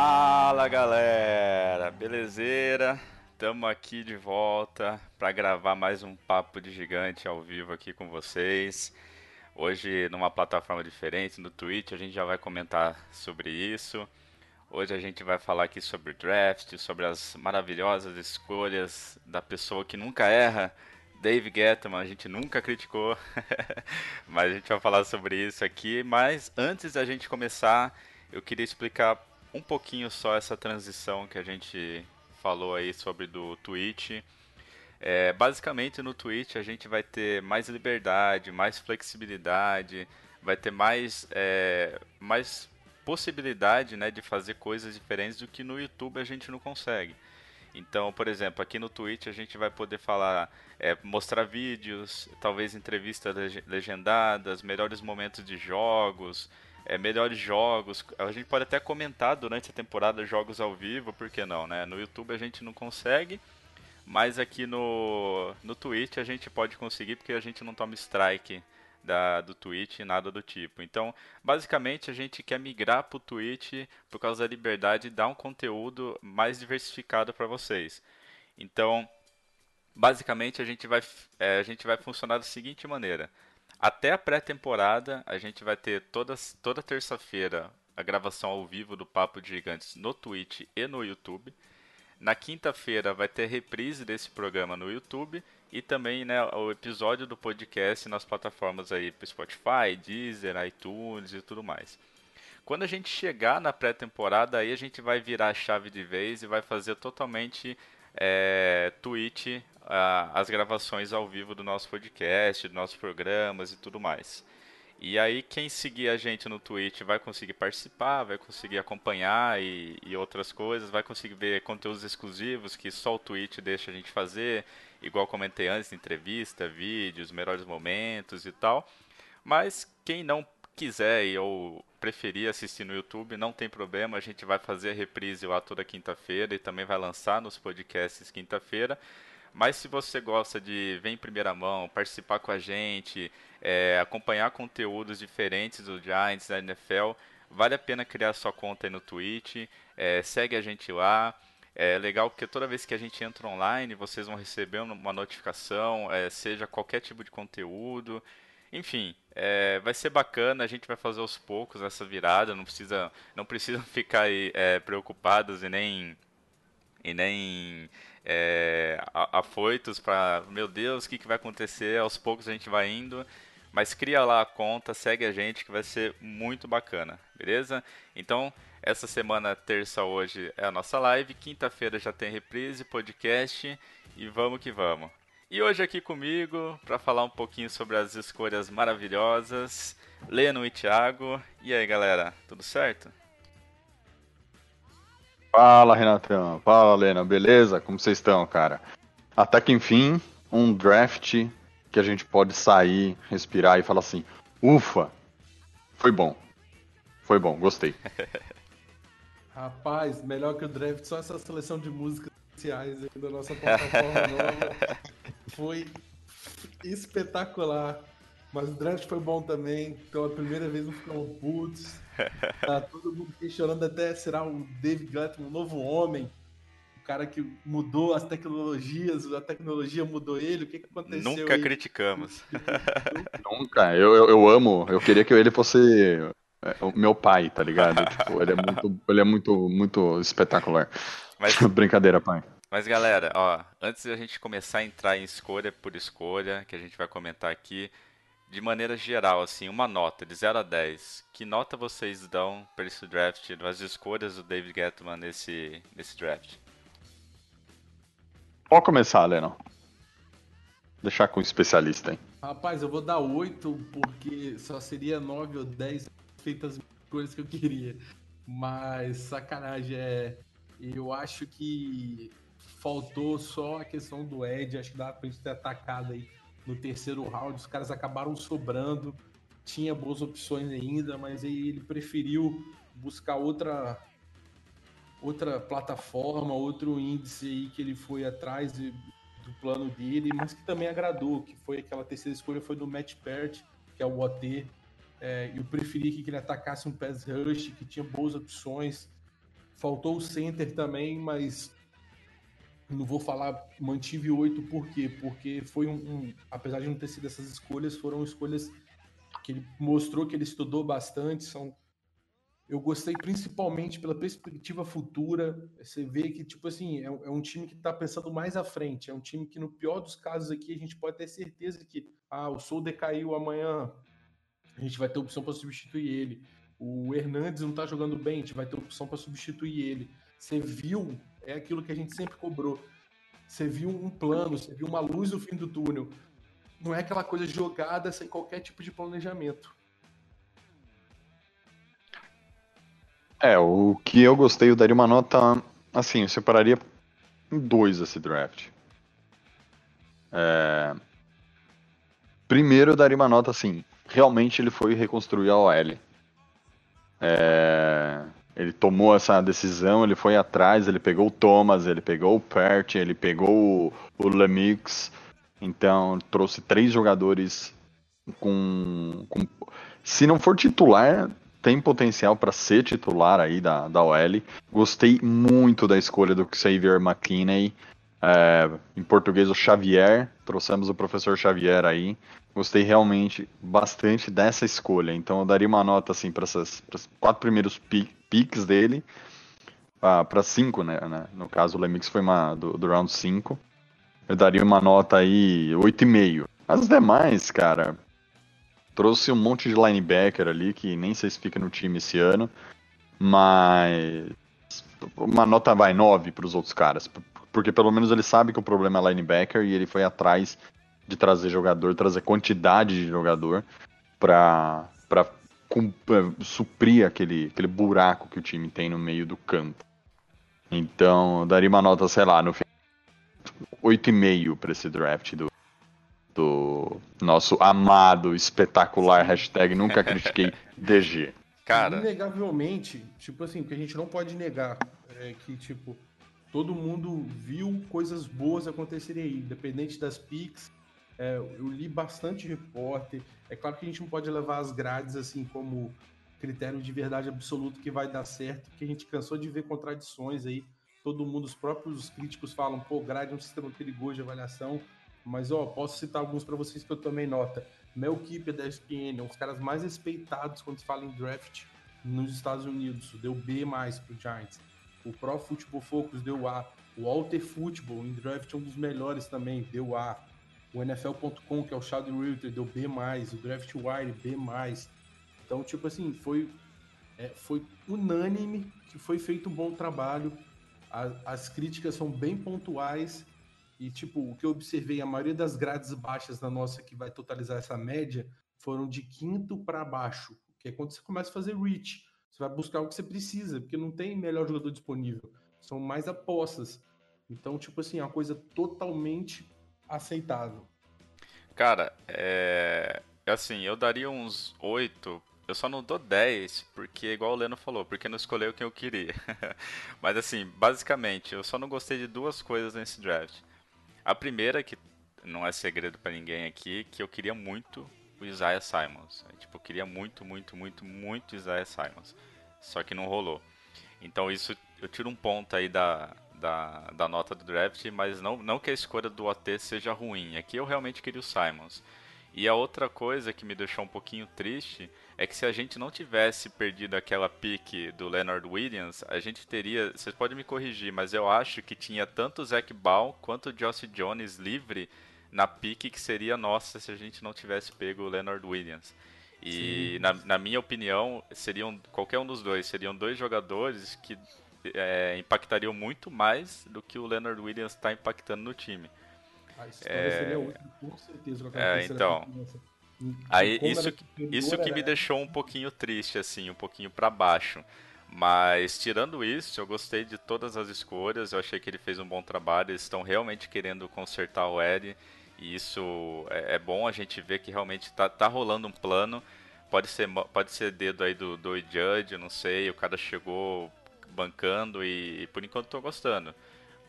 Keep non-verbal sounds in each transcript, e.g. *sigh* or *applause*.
Fala galera, belezeira? Estamos aqui de volta para gravar mais um Papo de Gigante ao vivo aqui com vocês. Hoje numa plataforma diferente, no Twitch, a gente já vai comentar sobre isso. Hoje a gente vai falar aqui sobre draft, sobre as maravilhosas escolhas da pessoa que nunca erra, Dave Gettman, a gente nunca criticou, *laughs* mas a gente vai falar sobre isso aqui. Mas antes da gente começar, eu queria explicar um pouquinho só essa transição que a gente falou aí sobre do Twitch. É, basicamente no Twitch a gente vai ter mais liberdade, mais flexibilidade, vai ter mais, é, mais possibilidade né, de fazer coisas diferentes do que no YouTube a gente não consegue. Então, por exemplo, aqui no Twitch a gente vai poder falar, é, mostrar vídeos, talvez entrevistas leg- legendadas, melhores momentos de jogos, é, melhores jogos. A gente pode até comentar durante a temporada jogos ao vivo, por que não, né? No YouTube a gente não consegue, mas aqui no, no Twitch a gente pode conseguir porque a gente não toma strike da, do Twitch, nada do tipo. Então, basicamente, a gente quer migrar para o Twitch por causa da liberdade e dar um conteúdo mais diversificado para vocês. Então, basicamente, a gente vai, é, a gente vai funcionar da seguinte maneira. Até a pré-temporada, a gente vai ter toda, toda terça-feira a gravação ao vivo do Papo de Gigantes no Twitch e no YouTube. Na quinta-feira vai ter reprise desse programa no YouTube e também né, o episódio do podcast nas plataformas aí Spotify, Deezer, iTunes e tudo mais. Quando a gente chegar na pré-temporada, aí a gente vai virar a chave de vez e vai fazer totalmente é, Twitch as gravações ao vivo do nosso podcast, dos nossos programas e tudo mais. E aí quem seguir a gente no Twitch vai conseguir participar, vai conseguir acompanhar e, e outras coisas, vai conseguir ver conteúdos exclusivos que só o Twitch deixa a gente fazer, igual comentei antes, entrevista, vídeos, melhores momentos e tal. Mas quem não quiser e- ou preferir assistir no YouTube, não tem problema, a gente vai fazer a reprise lá toda quinta-feira e também vai lançar nos podcasts quinta-feira. Mas se você gosta de ver em primeira mão, participar com a gente, é, acompanhar conteúdos diferentes do Giants, da NFL, vale a pena criar sua conta aí no Twitch, é, segue a gente lá. É legal porque toda vez que a gente entra online, vocês vão receber uma notificação, é, seja qualquer tipo de conteúdo. Enfim, é, vai ser bacana, a gente vai fazer aos poucos essa virada, não precisa, não precisam *laughs* ficar aí, é, preocupados e nem e nem é, afoitos para, meu Deus, o que, que vai acontecer? Aos poucos a gente vai indo, mas cria lá a conta, segue a gente que vai ser muito bacana, beleza? Então, essa semana, terça hoje, é a nossa live, quinta-feira já tem reprise, podcast e vamos que vamos. E hoje aqui comigo, para falar um pouquinho sobre as escolhas maravilhosas, Leno e Thiago. E aí, galera, tudo certo? Fala, Renatão. Fala, Lena. Beleza? Como vocês estão, cara? Até que enfim, um draft que a gente pode sair, respirar e falar assim: ufa, foi bom. Foi bom, gostei. *laughs* Rapaz, melhor que o draft, só essa seleção de músicas especiais da nossa plataforma nova. *laughs* Foi espetacular. Mas o draft foi bom também. Pela primeira vez não ficamos putos. *laughs* Tá todo mundo questionando até será o David Glettman um novo homem. O cara que mudou as tecnologias, a tecnologia mudou ele. O que, que aconteceu? Nunca aí? criticamos. *laughs* Nunca. Eu, eu, eu amo. Eu queria que ele fosse é, o meu pai, tá ligado? *laughs* Tipo, ele é muito, ele é muito, muito espetacular. Mas Brincadeira, pai. Mas galera, ó, antes da gente começar a entrar em escolha por escolha, que a gente vai comentar aqui, de maneira geral, assim, uma nota de 0 a 10. Que nota vocês dão para esse draft, das escolhas do David Gettman nesse, nesse draft? Pode começar, Leno. Deixar com o especialista, hein? Rapaz, eu vou dar 8 porque só seria 9 ou 10 feitas as coisas que eu queria. Mas sacanagem é. Eu acho que faltou só a questão do Ed. Acho que dá pra gente ter atacado aí no terceiro round. Os caras acabaram sobrando. Tinha boas opções ainda, mas aí ele preferiu buscar outra outra plataforma, outro índice aí que ele foi atrás de, do plano dele, mas que também agradou, que foi aquela terceira escolha foi do Matt Pert, que é o OT. É, eu preferi que ele atacasse um pass rush, que tinha boas opções. Faltou o center também, mas não vou falar mantive oito por quê? Porque foi um, um, apesar de não ter sido essas escolhas, foram escolhas que ele mostrou que ele estudou bastante, são eu gostei principalmente pela perspectiva futura. Você vê que, tipo assim, é, é um time que está pensando mais à frente. É um time que, no pior dos casos aqui, a gente pode ter certeza que ah, o Sol decaiu amanhã, a gente vai ter opção para substituir ele. O Hernandes não está jogando bem, a gente vai ter opção para substituir ele. Você viu, é aquilo que a gente sempre cobrou. Você viu um plano, você viu uma luz no fim do túnel. Não é aquela coisa jogada sem qualquer tipo de planejamento. É, o que eu gostei, eu daria uma nota. Assim, eu separaria em dois esse draft. É... Primeiro, eu daria uma nota assim. Realmente ele foi reconstruir a OL. É... Ele tomou essa decisão, ele foi atrás, ele pegou o Thomas, ele pegou o Pert, ele pegou o, o Lemix. Então, trouxe três jogadores com, com. Se não for titular, tem potencial para ser titular aí da, da OL. Gostei muito da escolha do Xavier McKinney. É, em português, o Xavier. Trouxemos o professor Xavier aí. Gostei realmente bastante dessa escolha. Então eu daria uma nota assim para esses quatro primeiros picks dele. Ah, para cinco, né, né, No caso, o Lemix foi uma do, do round 5. Eu daria uma nota aí 8,5. As demais, cara, Trouxe um monte de linebacker ali, que nem sei se fica no time esse ano. Mas. Uma nota vai 9 para os outros caras. Porque pelo menos ele sabe que o problema é linebacker e ele foi atrás de trazer jogador, trazer quantidade de jogador para suprir aquele, aquele buraco que o time tem no meio do campo. Então, daria uma nota, sei lá, no 8,5 para esse draft do, do nosso amado, espetacular hashtag nunca critiquei *laughs* DG. Cara. Inegavelmente, tipo assim, o que a gente não pode negar é que, tipo, todo mundo viu coisas boas acontecerem aí, independente das pics. É, eu li bastante repórter. É claro que a gente não pode levar as grades assim como critério de verdade absoluto que vai dar certo, porque a gente cansou de ver contradições aí. Todo mundo, os próprios críticos falam, pô, grade é um sistema perigoso de avaliação. Mas, ó, posso citar alguns para vocês que eu tomei nota. Mel Kiper da ESPN, um dos caras mais respeitados quando se fala em draft nos Estados Unidos. Deu B mais pro Giants. O Pro Football Focus deu A. O Alter Football em draft é um dos melhores também, deu A. O NFL.com, que é o Shadow Realtor, deu B. O Draft Wire, B. Então, tipo assim, foi, é, foi unânime que foi feito um bom trabalho. A, as críticas são bem pontuais e, tipo, o que eu observei, a maioria das grades baixas da nossa que vai totalizar essa média foram de quinto para baixo, que é quando você começa a fazer reach. Você vai buscar o que você precisa, porque não tem melhor jogador disponível. São mais apostas. Então, tipo assim, é uma coisa totalmente aceitável. Cara, é. Assim, eu daria uns 8. Eu só não dou 10, porque, igual o Leno falou, porque não escolheu quem eu queria. *laughs* Mas, assim, basicamente, eu só não gostei de duas coisas nesse draft. A primeira, que não é segredo para ninguém aqui, que eu queria muito o Isaiah Simons. Tipo, eu queria muito, muito, muito, muito Isaiah Simons. Só que não rolou. Então isso eu tiro um ponto aí da, da, da nota do draft, mas não, não que a escolha do OT seja ruim. Aqui eu realmente queria o Simons. E a outra coisa que me deixou um pouquinho triste é que se a gente não tivesse perdido aquela pique do Leonard Williams, a gente teria. Vocês podem me corrigir, mas eu acho que tinha tanto o Zac Ball quanto o Josh Jones livre na pique que seria nossa se a gente não tivesse pego o Leonard Williams. E na, na, minha opinião, seriam qualquer um dos dois, seriam dois jogadores que é, impactariam muito mais do que o Leonard Williams está impactando no time. A história é... seria outra, com certeza. É, então. Aí, isso, isso que me deixou um pouquinho triste, assim, um pouquinho para baixo. Mas tirando isso, eu gostei de todas as escolhas. Eu achei que ele fez um bom trabalho. Eles estão realmente querendo consertar o Ed. E isso é, é bom a gente ver que realmente tá, tá rolando um plano. Pode ser, pode ser dedo aí do, do Judge, não sei. O cara chegou bancando e, e por enquanto tô gostando.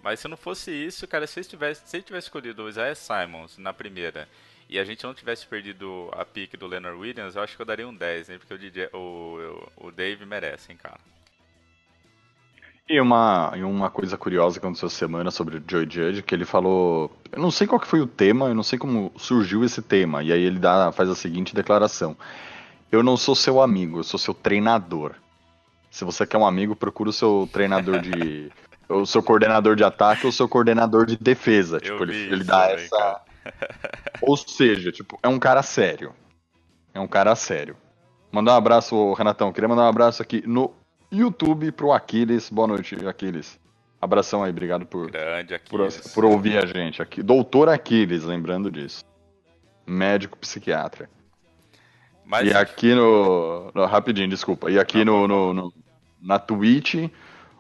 Mas se não fosse isso, cara, se ele tivesse, se ele tivesse escolhido o Isaiah Simons na primeira e a gente não tivesse perdido a pique do Leonard Williams, eu acho que eu daria um 10, hein? Porque o, DJ, o, o Dave merece, hein, cara. E uma, e uma coisa curiosa que aconteceu semana sobre o Joey Judge, que ele falou. Eu não sei qual que foi o tema, eu não sei como surgiu esse tema. E aí ele dá, faz a seguinte declaração: Eu não sou seu amigo, eu sou seu treinador. Se você quer um amigo, procura o seu treinador de. *laughs* o seu coordenador de ataque ou o seu coordenador de defesa. Eu tipo, ele, ele dá também, essa. cara. Ou seja, tipo, é um cara sério. É um cara sério. Mandar um abraço, Renatão. Queria mandar um abraço aqui no YouTube pro Aquiles. Boa noite, Aquiles. Abração aí, obrigado por, Grande por, por ouvir a gente aqui. Doutor Aquiles, lembrando disso. Médico psiquiatra. Mas E aqui no, no- Rapidinho, desculpa. E aqui no, no- no- na Twitch,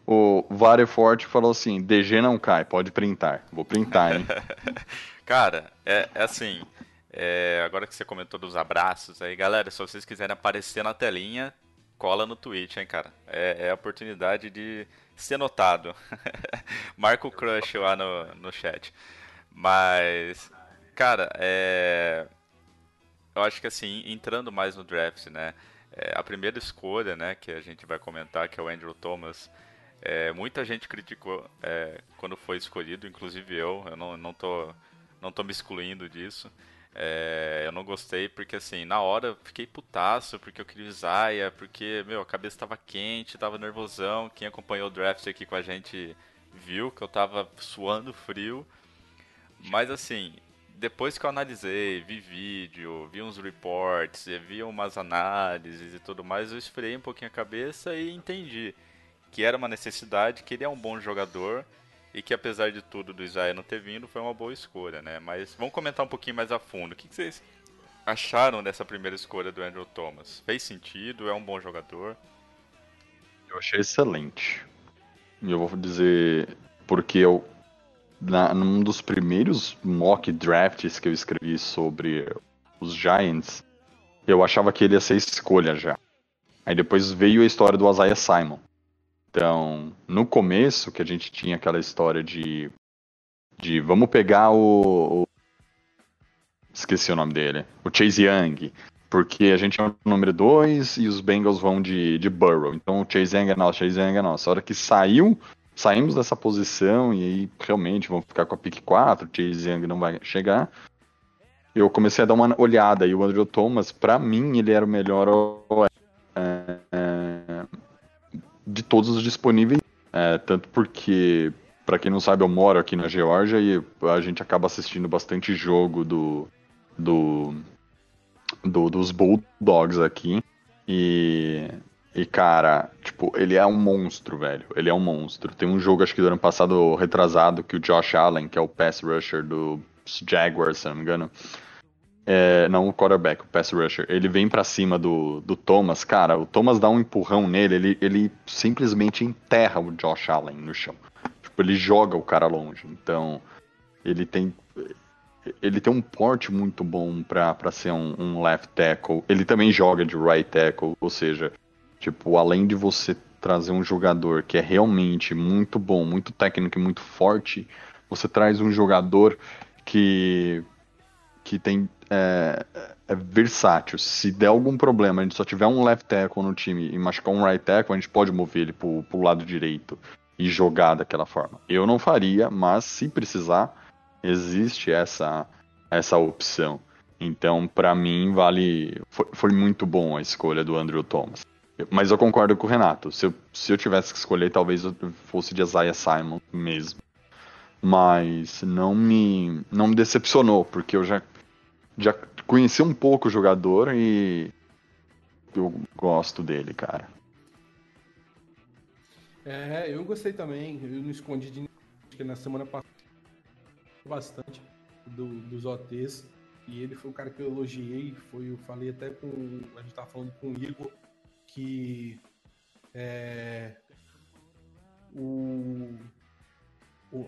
o Vareforte falou assim: DG não cai, pode printar. Vou printar, hein? *laughs* Cara, é, é assim. é, agora que você comentou dos abraços aí, galera, se vocês quiserem aparecer na telinha, cola no Twitch, hein, cara. É, é a oportunidade de ser notado. *laughs* Marca o crush lá no, no chat. Mas, cara, é. Eu acho que assim, entrando mais no draft, né? é, a primeira escolha, né, que a gente vai comentar, que é o Andrew Thomas. é, muita gente criticou é, quando foi escolhido, inclusive eu. Eu não, não tô não tô me excluindo disso. É, eu não gostei porque, assim, na hora fiquei putaço porque eu queria Isaiah, porque, meu, a cabeça tava quente, tava nervosão. Quem acompanhou o draft aqui com a gente viu que eu tava suando frio. Mas, assim, depois que eu analisei, vi vídeo, vi uns reports, vi umas análises e tudo mais, eu esfriei um pouquinho a cabeça e entendi que era uma necessidade, que ele é um bom jogador e que apesar de tudo do Isaiah não ter vindo, foi uma boa escolha, né? Mas vamos comentar um pouquinho mais a fundo. O que que vocês acharam dessa primeira escolha do Andrew Thomas? Fez sentido? É um bom jogador? Eu achei excelente. E eu vou dizer porque eu na, num dos primeiros mock drafts que eu escrevi sobre os Giants, eu achava que ele ia ser escolha já. Aí depois veio a história do Isaiah Simon. Então, no começo, que a gente tinha aquela história de. de vamos pegar o. o- esqueci o nome dele. O Chase Young. Porque a gente é o número 2 e os Bengals vão de, de Burrow. Então o Chase Young é nosso, Chase Young é nosso. A hora que saiu, saímos dessa posição e aí realmente vão ficar com a pick 4, o Chase Young não vai chegar. Eu comecei a dar uma olhada e o Andrew Thomas, pra mim, ele era o melhor é, é, de todos os disponíveis. É, tanto porque, pra quem não sabe, eu moro aqui na Geórgia e a gente acaba assistindo bastante jogo do, do, do- dos Bulldogs aqui. E, e, cara, tipo, ele é um monstro, velho. Ele é um monstro. Tem um jogo, acho que do ano passado, retrasado, que o Josh Allen, que é o pass rusher do Jaguars, se não me engano. É, não o quarterback, o pass rusher. Ele vem pra cima do, do Thomas. Cara, o Thomas dá um empurrão nele, ele, ele simplesmente enterra o Josh Allen no chão. Tipo, ele joga o cara longe. Então, ele tem ele tem um porte muito bom pra ser um, um left tackle. Ele também joga de right tackle, ou seja, tipo, além de você trazer um jogador que é realmente muito bom, muito técnico e muito forte, você traz um jogador que que tem é, é versátil. Se der algum problema, a gente só tiver um left tackle no time e machucar um right tackle, a gente pode mover ele pro, pro lado direito e jogar daquela forma. Eu não faria, mas se precisar, existe essa essa opção. Então, pra mim, vale. Foi, foi muito bom a escolha do Andrew Thomas. Mas eu concordo com o Renato. Se eu, se eu tivesse que escolher, talvez eu fosse de Isaiah Simon mesmo. Mas não me, não me decepcionou, porque eu já, já conheci um pouco o jogador e eu gosto dele, cara. É, eu gostei também. Eu não escondi de porque na semana passada bastante do- dos OTs. E ele foi o cara que eu elogiei. Foi, eu falei até com. A gente tava falando com o Igor que É, o,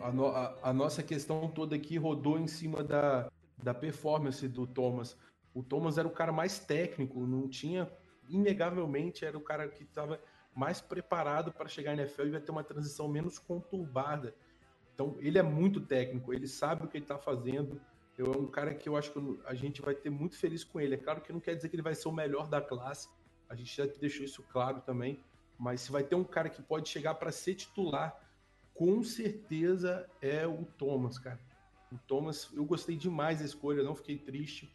a, a, a, nossa questão toda aqui rodou em cima da, da performance do Thomas. O Thomas era o cara mais técnico, não tinha, inegavelmente, era o cara que estava mais preparado para chegar na NFL e vai ter uma transição menos conturbada. Então, ele é muito técnico, ele sabe o que ele está fazendo. Eu, é um cara que eu acho que a gente vai ter muito feliz com ele. É claro que não quer dizer que ele vai ser o melhor da classe, a gente já deixou isso claro também. Mas se vai ter um cara que pode chegar para ser titular, com certeza é o Thomas, cara. O Thomas, eu gostei demais da escolha, não fiquei triste.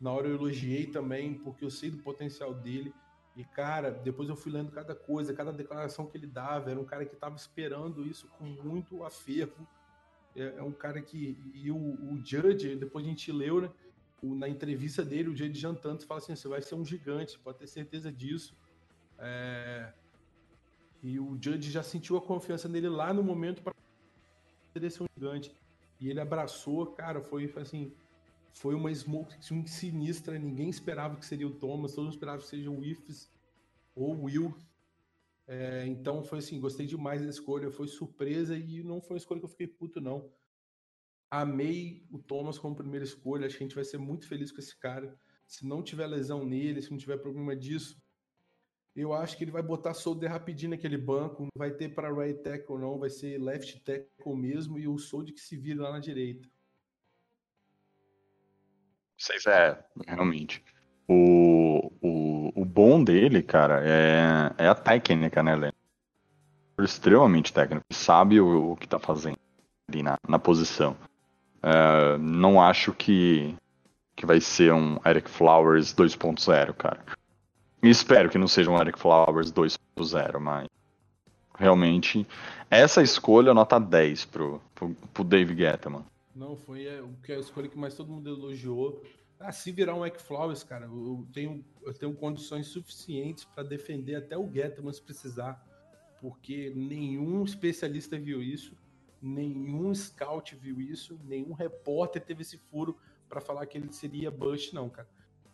Na hora eu elogiei também, porque eu sei do potencial dele. E, cara, depois eu fui lendo cada coisa, cada declaração que ele dava. Era um cara que estava esperando isso com muito afervo. É, é um cara que. E o, o, Judge, depois a gente leu, né? Na entrevista dele, o Judge Jantanto fala assim: você vai ser um gigante, pode ter certeza disso. É, e o Judge já sentiu a confiança nele lá no momento para ser um gigante. E ele abraçou, cara, foi assim. Foi uma smoke sinistra, ninguém esperava que seria o Thomas, todos esperavam que seja o Ifs ou o Will. É, então foi assim, gostei demais da escolha, foi surpresa e não foi uma escolha que eu fiquei puto, não. Amei o Thomas como primeira escolha, acho que a gente vai ser muito feliz com esse cara. Se não tiver lesão nele, se não tiver problema disso, eu acho que ele vai botar Solder rapidinho naquele banco, vai ter para right tackle não, vai ser left tackle mesmo e o Solder que se vira lá na direita. Vocês é, realmente. O, o, o bom dele, cara, é, é a técnica, né, Lênin? Extremamente técnico, sabe o, o que tá fazendo ali na, na posição. É, não acho que, que vai ser um Eric Flowers 2.0, cara. E espero que não seja um Eric Flowers 2.0, mas realmente essa escolha nota 10 pro, pro, pro Dave Gettman. Não, foi é, a escolha que mais todo mundo elogiou. Ah, se virar um Eck Flowers, cara, eu tenho, eu tenho condições suficientes para defender até o Gettman se precisar, porque nenhum especialista viu isso, nenhum scout viu isso, nenhum repórter teve esse furo para falar que ele seria bust, não, cara.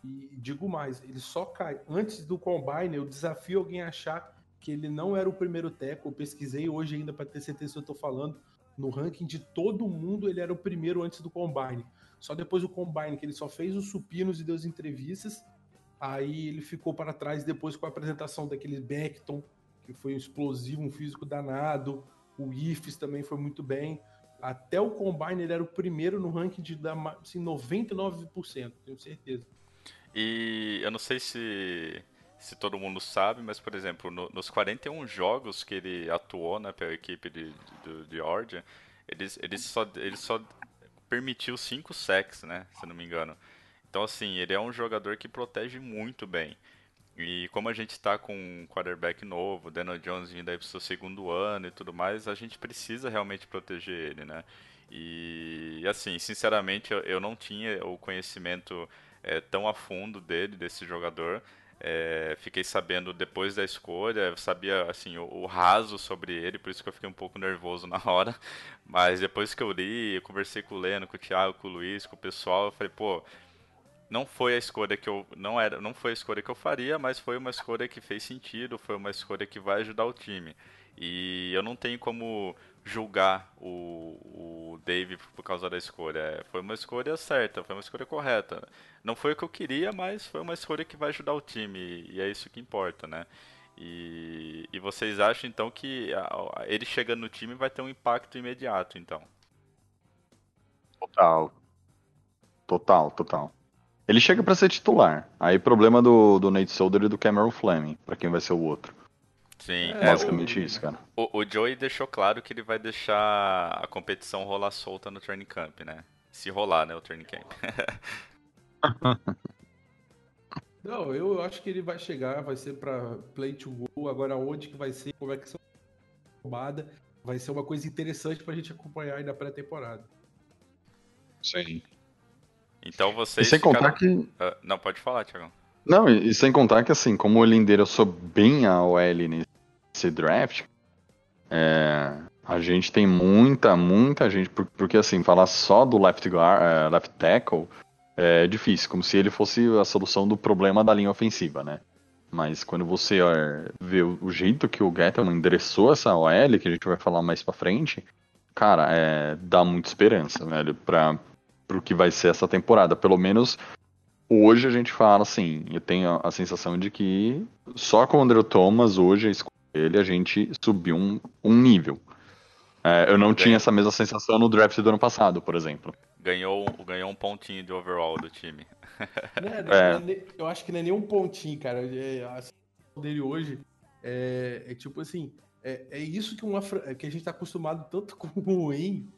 E digo mais, ele só cai antes do combine. Eu desafio alguém a achar que ele não era o primeiro teco. Eu pesquisei hoje ainda para ter certeza que eu estou falando no ranking de todo mundo, ele era o primeiro antes do Combine. Só depois do Combine, que ele só fez os supinos e deu as entrevistas, aí ele ficou para trás depois com a apresentação daquele Beckton, que foi um explosivo, um físico danado. O Ifs também foi muito bem. Até o Combine ele era o primeiro no ranking de assim, 99%, tenho certeza. E eu não sei se se todo mundo sabe, mas, por exemplo, no, nos 41 jogos que ele atuou né, pela equipe de, de, de Georgia, ele, ele, só, ele só permitiu 5 sacks, né, se não me engano. Então, assim, ele é um jogador que protege muito bem. E como a gente está com um quarterback novo, Daniel Jones vindo aí pro seu segundo ano e tudo mais, a gente precisa realmente proteger ele, né? E, assim, sinceramente, eu, eu não tinha o conhecimento é, tão a fundo dele, desse jogador. É, fiquei sabendo depois da escolha, sabia assim o, o, raso sobre ele, por isso que eu fiquei um pouco nervoso *laughs* na hora. Mas depois que eu li, eu conversei com o Leno, com o Thiago, com o Luiz, com o pessoal, eu falei, pô, não foi a escolha que eu não era, não foi a escolha que eu faria, mas foi uma escolha que fez sentido, foi uma escolha que vai ajudar o time. E eu não tenho como julgar o, o Dave por causa da escolha. É, foi uma escolha certa, foi uma escolha correta. Não foi o que eu queria, mas foi uma escolha que vai ajudar o time. E é isso que importa, né? E, e vocês acham então que ele chegando no time vai ter um impacto imediato, então? Total. Total, total. Ele chega para ser titular. Aí problema do, do Nate Solder e do Cameron Fleming, para quem vai ser o outro. Sim, é, basicamente o, isso, cara. O, o Joey deixou claro que ele vai deixar a competição rolar solta no training camp, né? Se rolar, né, o training camp. *laughs* Não, eu acho que ele vai chegar, vai ser para play to go. Agora, onde que vai ser, como é que vai ser roubada, vai ser uma coisa interessante pra gente acompanhar aí na pré-temporada. Sim. Então vocês. E sem ficaram... contar que. Uh, não, pode falar, Thiago. Não, e, e, sem contar que assim, como ele endereçou bem a OL nesse esse draft, é, a gente tem muita, muita gente, porque assim, falar só do left, guard, é, left tackle é difícil, como se ele fosse a solução do problema da linha ofensiva, né? Mas quando você é, vê o, o jeito que o Gettleman endereçou essa OL, que a gente vai falar mais pra frente, cara, é, dá muita esperança, velho, pra, pro que vai ser essa temporada. Pelo menos hoje a gente fala assim, eu tenho a sensação de que só com o Andrew Thomas hoje, a escolha dele, a gente subiu um, um nível. É, eu não tinha essa mesma sensação no draft do ano passado, por exemplo. Ganhou, ganhou um pontinho de overall do time. *laughs* É, é. Eu acho que não é nem um pontinho, cara. É, a sensação dele hoje é, é tipo assim, é, é isso que, uma, que a gente tá acostumado tanto *laughs* com o Wayne,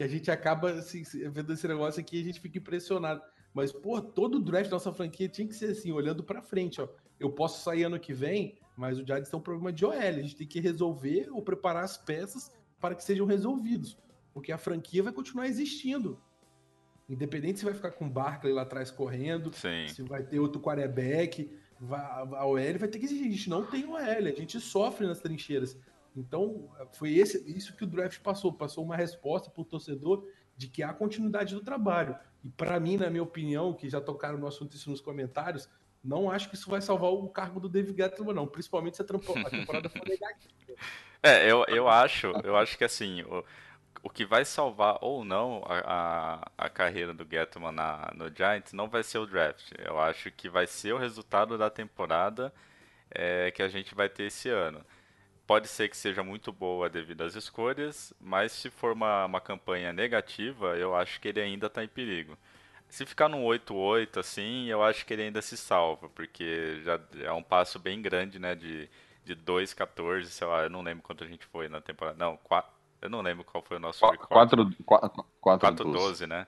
que a gente acaba assim, vendo esse negócio aqui e a gente fica impressionado. Mas, pô, todo o draft da nossa franquia tinha que ser assim, olhando para frente, ó. Eu posso sair ano que vem, mas o Giants tem um problema de OL. A gente tem que resolver ou preparar as peças para que sejam resolvidos. Porque a franquia vai continuar existindo. Independente se vai ficar com o Barkley lá atrás correndo, Sim. se vai ter outro quarterback, a OL vai ter que existir. A gente não tem OL, a gente sofre nas trincheiras. Então, foi esse, isso que o draft passou. Passou uma resposta para o torcedor de que há continuidade do trabalho. E para mim, na minha opinião, que já tocaram no assunto isso nos comentários, não acho que isso vai salvar o cargo do David Gettleman, não. Principalmente se a, temporada for *laughs* negativa. É, eu, eu acho, eu acho que assim, o, o que vai salvar ou não a, a, a carreira do Gettleman na, no Giants não vai ser o draft. Eu acho que vai ser o resultado da temporada é, que a gente vai ter esse ano. Pode ser que seja muito boa devido às escolhas, mas se for uma, uma campanha negativa, eu acho que ele ainda está em perigo. Se ficar no 8-8, assim, eu acho que ele ainda se salva, porque já é um passo bem grande, né, de, de 2-14, sei lá, eu não lembro quanto a gente foi na temporada. Não, 4, eu não lembro qual foi o nosso 4-12, né?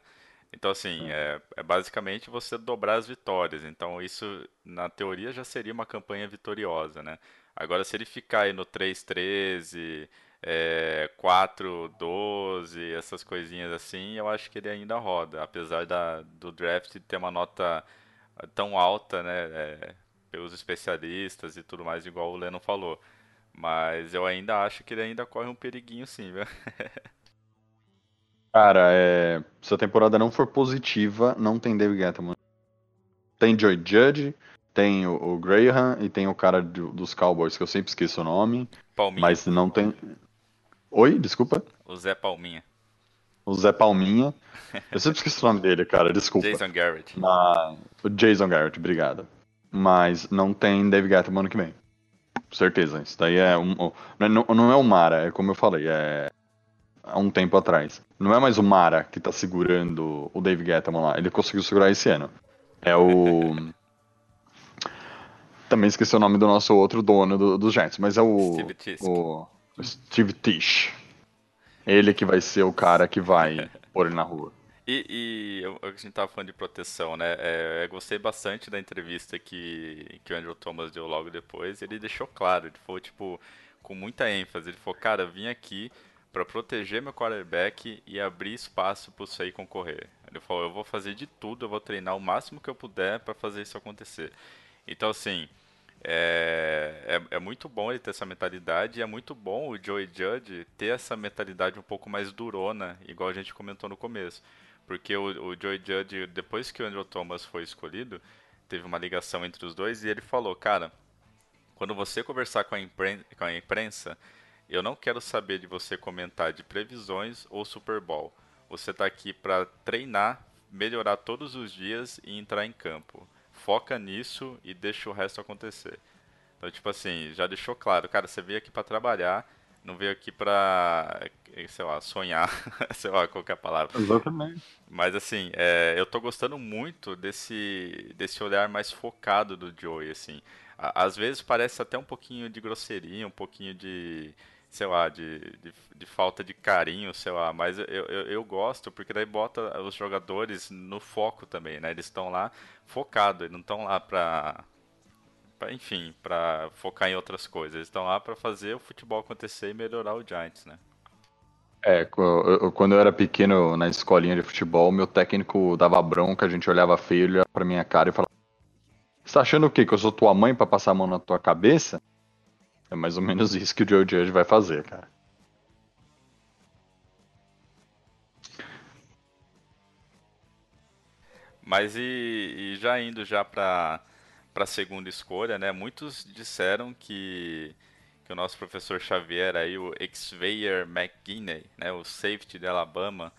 Então, assim, é. É, é. basicamente você dobrar as vitórias. Então, isso, na teoria, já seria uma campanha vitoriosa, né? Agora, se ele ficar aí no 3-13, é, 4-12, essas coisinhas assim, eu acho que ele ainda roda. Apesar da, do draft ter uma nota tão alta, né? É, pelos especialistas e tudo mais, igual o Leno falou. Mas eu ainda acho que ele ainda corre um periguinho sim, viu? *laughs* Cara, é... se a temporada não for positiva, não tem David Gettleman. Tem Joy Judge, tem o, o Graham e tem o cara do, dos Cowboys, que eu sempre esqueço o nome. Palminha. Mas não tem. Oi, desculpa? O Zé Palminha. O Zé Palminha. Eu sempre esqueço o nome dele, cara, desculpa. Jason Garrett. Mas... O Jason Garrett, obrigado. Mas não tem David Gettleman ano que vem certeza. Isso daí é um. Não, não é o Mara, é como eu falei, é. Há um tempo atrás. Não é mais o Mara que tá segurando o Dave Gettman lá. Ele conseguiu segurar esse ano. É o. *laughs* Também esqueci o nome do nosso outro dono do, dos Giants, mas é o. Steve Tisch. O Steve Tisch. Ele que vai ser o cara que vai *laughs* pôr ele na rua. E, e eu, a gente tava falando de proteção, né? É, eu gostei bastante da entrevista que, que o Andrew Thomas deu logo depois. Ele deixou claro, ele falou, tipo, com muita ênfase. Ele falou, cara, vim aqui para proteger meu quarterback e abrir espaço para sair concorrer. Ele falou, eu vou fazer de tudo, eu vou treinar o máximo que eu puder para fazer isso acontecer. Então, assim, é, é, é, muito bom ele ter essa mentalidade e é muito bom o Joey Judge ter essa mentalidade um pouco mais durona, igual a gente comentou no começo. Porque o, o Joey Judge, depois que o Andrew Thomas foi escolhido, teve uma ligação entre os dois e ele falou, cara, quando você conversar com a, impren com a imprensa, eu não quero saber de você comentar de previsões ou Super Bowl. Você está aqui para treinar, melhorar todos os dias e entrar em campo. Foca nisso e deixa o resto acontecer. Então, tipo assim, já deixou claro, cara, você veio aqui para trabalhar, não veio aqui pra, sei lá, sonhar, *laughs* sei lá qual é palavra. Exatamente. Mas assim, é, eu tô gostando muito desse, desse olhar mais focado do Joey, assim. Às vezes parece até um pouquinho de grosseria, um pouquinho de, sei lá, de, de, de falta de carinho, sei lá, mas eu, eu, eu, gosto porque daí bota os jogadores no foco também, né? Eles estão lá focados, não estão lá pra pra, enfim, para focar em outras coisas. Eles estão lá para fazer o futebol acontecer e melhorar o Giants, né? É, quando eu era pequeno na escolinha de futebol, meu técnico dava bronca, a gente olhava feio, ele olhava pra minha cara e falava: Você tá achando o quê? Que eu sou tua mãe para passar a mão na tua cabeça? É mais ou menos isso que o Joe Judge vai fazer, cara. Mas e, e já indo já para para a segunda escolha, né? Muitos disseram que, que o nosso professor Xavier aí, o Xavier McGinney, né, o safety de Alabama,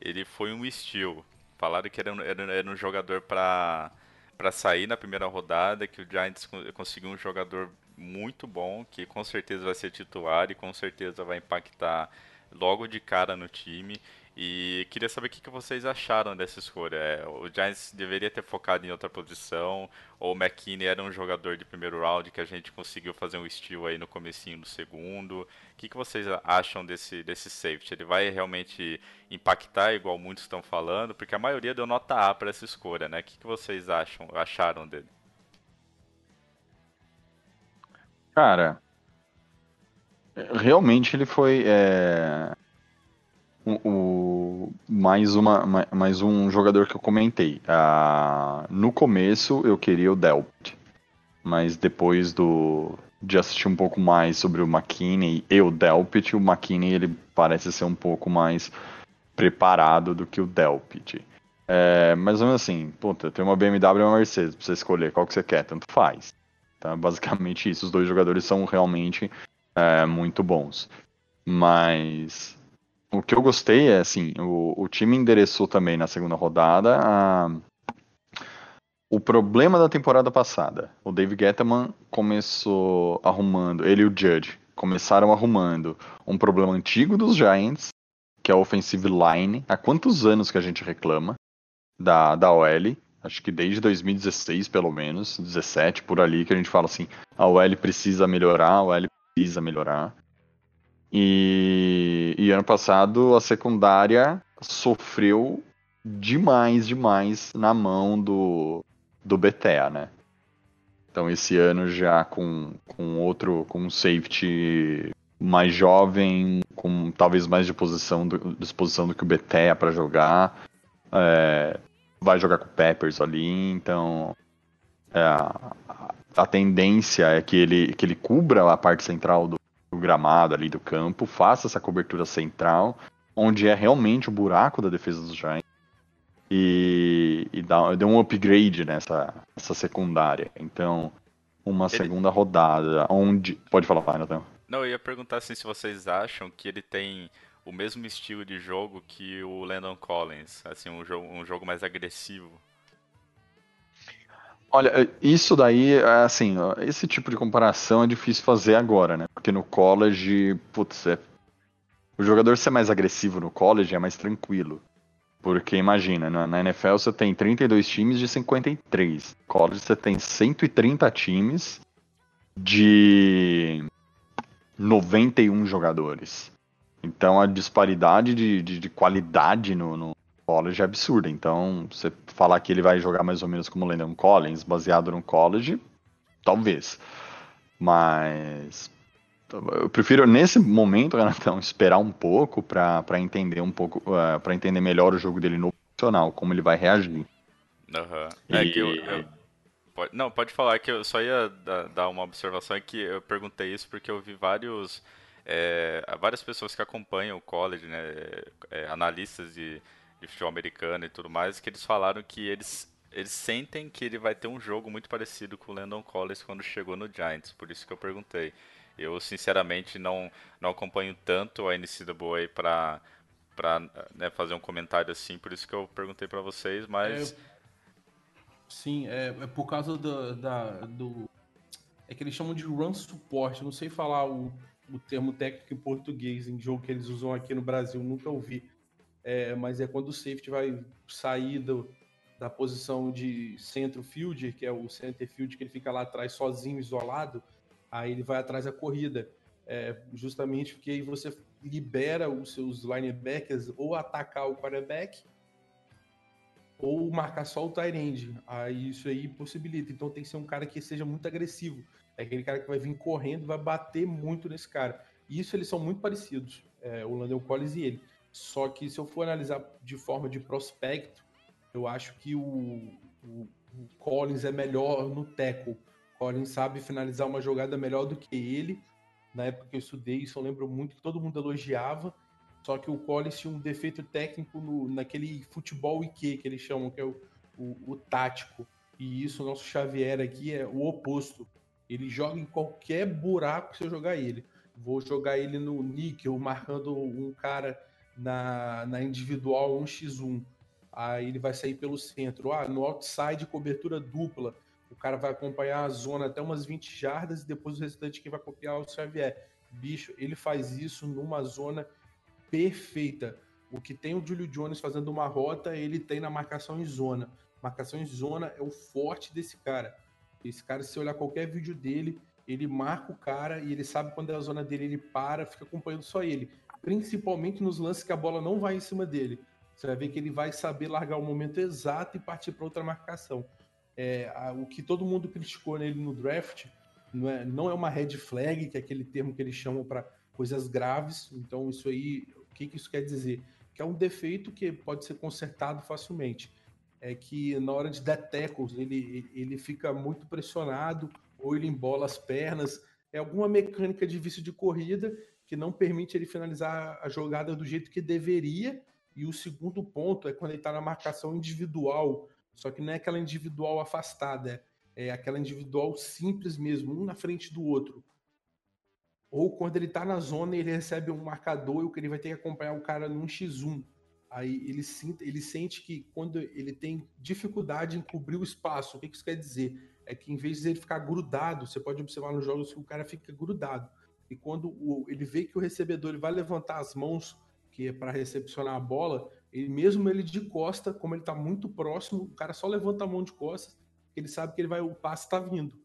ele foi um steal. Falaram que era era, era um jogador para para sair na primeira rodada, que o Giants conseguiu um jogador muito bom, que com certeza vai ser titular e com certeza vai impactar logo de cara no time. E queria saber o que, vocês acharam dessa escolha. É, o Giants deveria ter focado em outra posição, ou o McKinney era um jogador de primeiro round que a gente conseguiu fazer um estilo aí no comecinho do segundo. O que, que vocês acham desse, desse safety? Ele vai realmente impactar, igual muitos estão falando? Porque a maioria deu nota A para essa escolha, né? O que, que vocês acham, acharam dele? Cara, realmente ele foi... É o, mais, uma, mais um jogador que eu comentei. Ah, no começo eu queria o Delpt, mas depois do, de assistir um pouco mais sobre o McKinney e o Delpit, o McKinney ele parece ser um pouco mais preparado do que o Delpit. É, mas assim, puta, tem uma BMW e uma Mercedes pra você escolher qual que você quer, tanto faz. Tá? Basicamente isso, os dois jogadores são realmente é, muito bons. Mas o que eu gostei é, assim, o, o time endereçou também na segunda rodada a, o problema da temporada passada. O Dave Gettman começou arrumando, ele e o Judge começaram arrumando um problema antigo dos Giants, que é a offensive line. Há quantos anos que a gente reclama da, da OL? Acho que desde 2016, pelo menos, 17, por ali, que a gente fala assim, a OL precisa melhorar, a OL precisa melhorar. E, e ano passado a secundária sofreu demais, demais na mão do, do Betea, né? Então esse ano já com, com outro, com um safety mais jovem, com talvez mais de posição do, disposição do que o Betea para jogar. É, vai jogar com o Peppers ali, então é, a, tendência é que ele, que ele cubra a parte central do, do gramado ali do campo, faça essa cobertura central, onde é realmente o buraco da defesa dos Giants. E, e dá, deu um upgrade nessa, nessa secundária. Então, uma ele... segunda rodada, onde. Pode falar, Nathan. Não, eu ia perguntar assim, se vocês acham que ele tem o mesmo estilo de jogo que o Landon Collins, assim, um jogo, um jogo mais agressivo. Olha, isso daí, assim, esse tipo de comparação é difícil fazer agora, né? Porque no college, putz, é... o jogador ser mais agressivo no college é mais tranquilo. Porque imagina, na NFL você tem 32 times de 53. No college você tem 130 times de 91 jogadores. Então a disparidade de, de, de qualidade no, no, college é absurda. Então, você falar que ele vai jogar mais ou menos como o Landon Collins, baseado no college, talvez. Mas eu prefiro nesse momento, *laughs* Renatão, esperar um pouco para entender um pouco, uh, é, para entender melhor o jogo dele no profissional, como ele vai reagir. Uhum. É e... que eu, eu, não, pode falar que eu só ia dar uma observação é que eu perguntei isso porque eu vi vários é, várias pessoas que acompanham o college, né, é, analistas de de futebol americano e tudo mais, que eles falaram que eles, eles sentem que ele vai ter um jogo muito parecido com o Landon Collins quando chegou no Giants, por isso que eu perguntei. Eu, sinceramente, não, não acompanho tanto a NCAA para para né, fazer um comentário assim, por isso que eu perguntei para vocês, mas... É, sim, é, é, por causa do, da, do... É que eles chamam de run support, não sei falar o, o termo técnico em português, em jogo que eles usam aqui no Brasil, nunca ouvi é, mas é quando o safety vai sair do, da posição de centro fielder, que é o center field, que ele fica lá atrás sozinho, isolado, aí ele vai atrás da corrida. É, justamente porque aí você libera os seus linebackers ou atacar o quarterback ou marcar só o tight end. Aí isso aí possibilita. Então tem que ser um cara que seja muito agressivo. É aquele cara que vai vir correndo, vai bater muito nesse cara. E isso eles são muito parecidos, é, o Landon Collins e ele. Só que se eu for analisar de forma de prospecto, eu acho que o, o, o Collins é melhor no tackle. Collins sabe finalizar uma jogada melhor do que ele. Na época que eu estudei isso, eu lembro muito que todo mundo elogiava. Só que o Collins tinha um defeito técnico no, naquele futebol IQ que eles chamam, que é o, o, o tático. E isso, o nosso Xavier aqui é o oposto. Ele joga em qualquer buraco se eu jogar ele. Vou jogar ele no níquel, marcando um cara na, na individual 1x1. Aí ele vai sair pelo centro. Ah, no outside, cobertura dupla. O cara vai acompanhar a zona até umas 20 jardas e depois o restante que vai copiar o Xavier. Bicho, ele faz isso numa zona perfeita. O que tem o Julio Jones fazendo uma rota, ele tem na marcação em zona. Marcação em zona é o forte desse cara. Esse cara, se olhar qualquer vídeo dele, ele marca o cara e ele sabe quando é a zona dele, ele para, fica acompanhando só ele. Principalmente nos lances que a bola não vai em cima dele. Você vai ver que ele vai saber largar o momento exato e partir para outra marcação. É, a, o que todo mundo criticou nele no draft não é, não é uma red flag, que é aquele termo que eles chamam para coisas graves. Então, isso aí, o que, que isso quer dizer? Que é um defeito que pode ser consertado facilmente é que na hora de dar tackles ele, ele fica muito pressionado ou ele embola as pernas. É alguma mecânica de vício de corrida que não permite ele finalizar a jogada do jeito que deveria. E o segundo ponto é quando ele está na marcação individual, só que não é aquela individual afastada, é aquela individual simples mesmo, um na frente do outro. Ou quando ele está na zona e ele recebe um marcador e ele vai ter que acompanhar o cara num X1 aí ele, sente, ele sente que quando ele tem dificuldade em cobrir o espaço, o que isso quer dizer? É que em vez de ele ficar grudado, você pode observar nos jogos que o cara fica grudado. E quando o, ele vê que o recebedor ele vai levantar as mãos, que é para recepcionar a bola, ele mesmo ele de costa, como ele está muito próximo, o cara só levanta a mão de costas, ele sabe que ele vai o passe está vindo.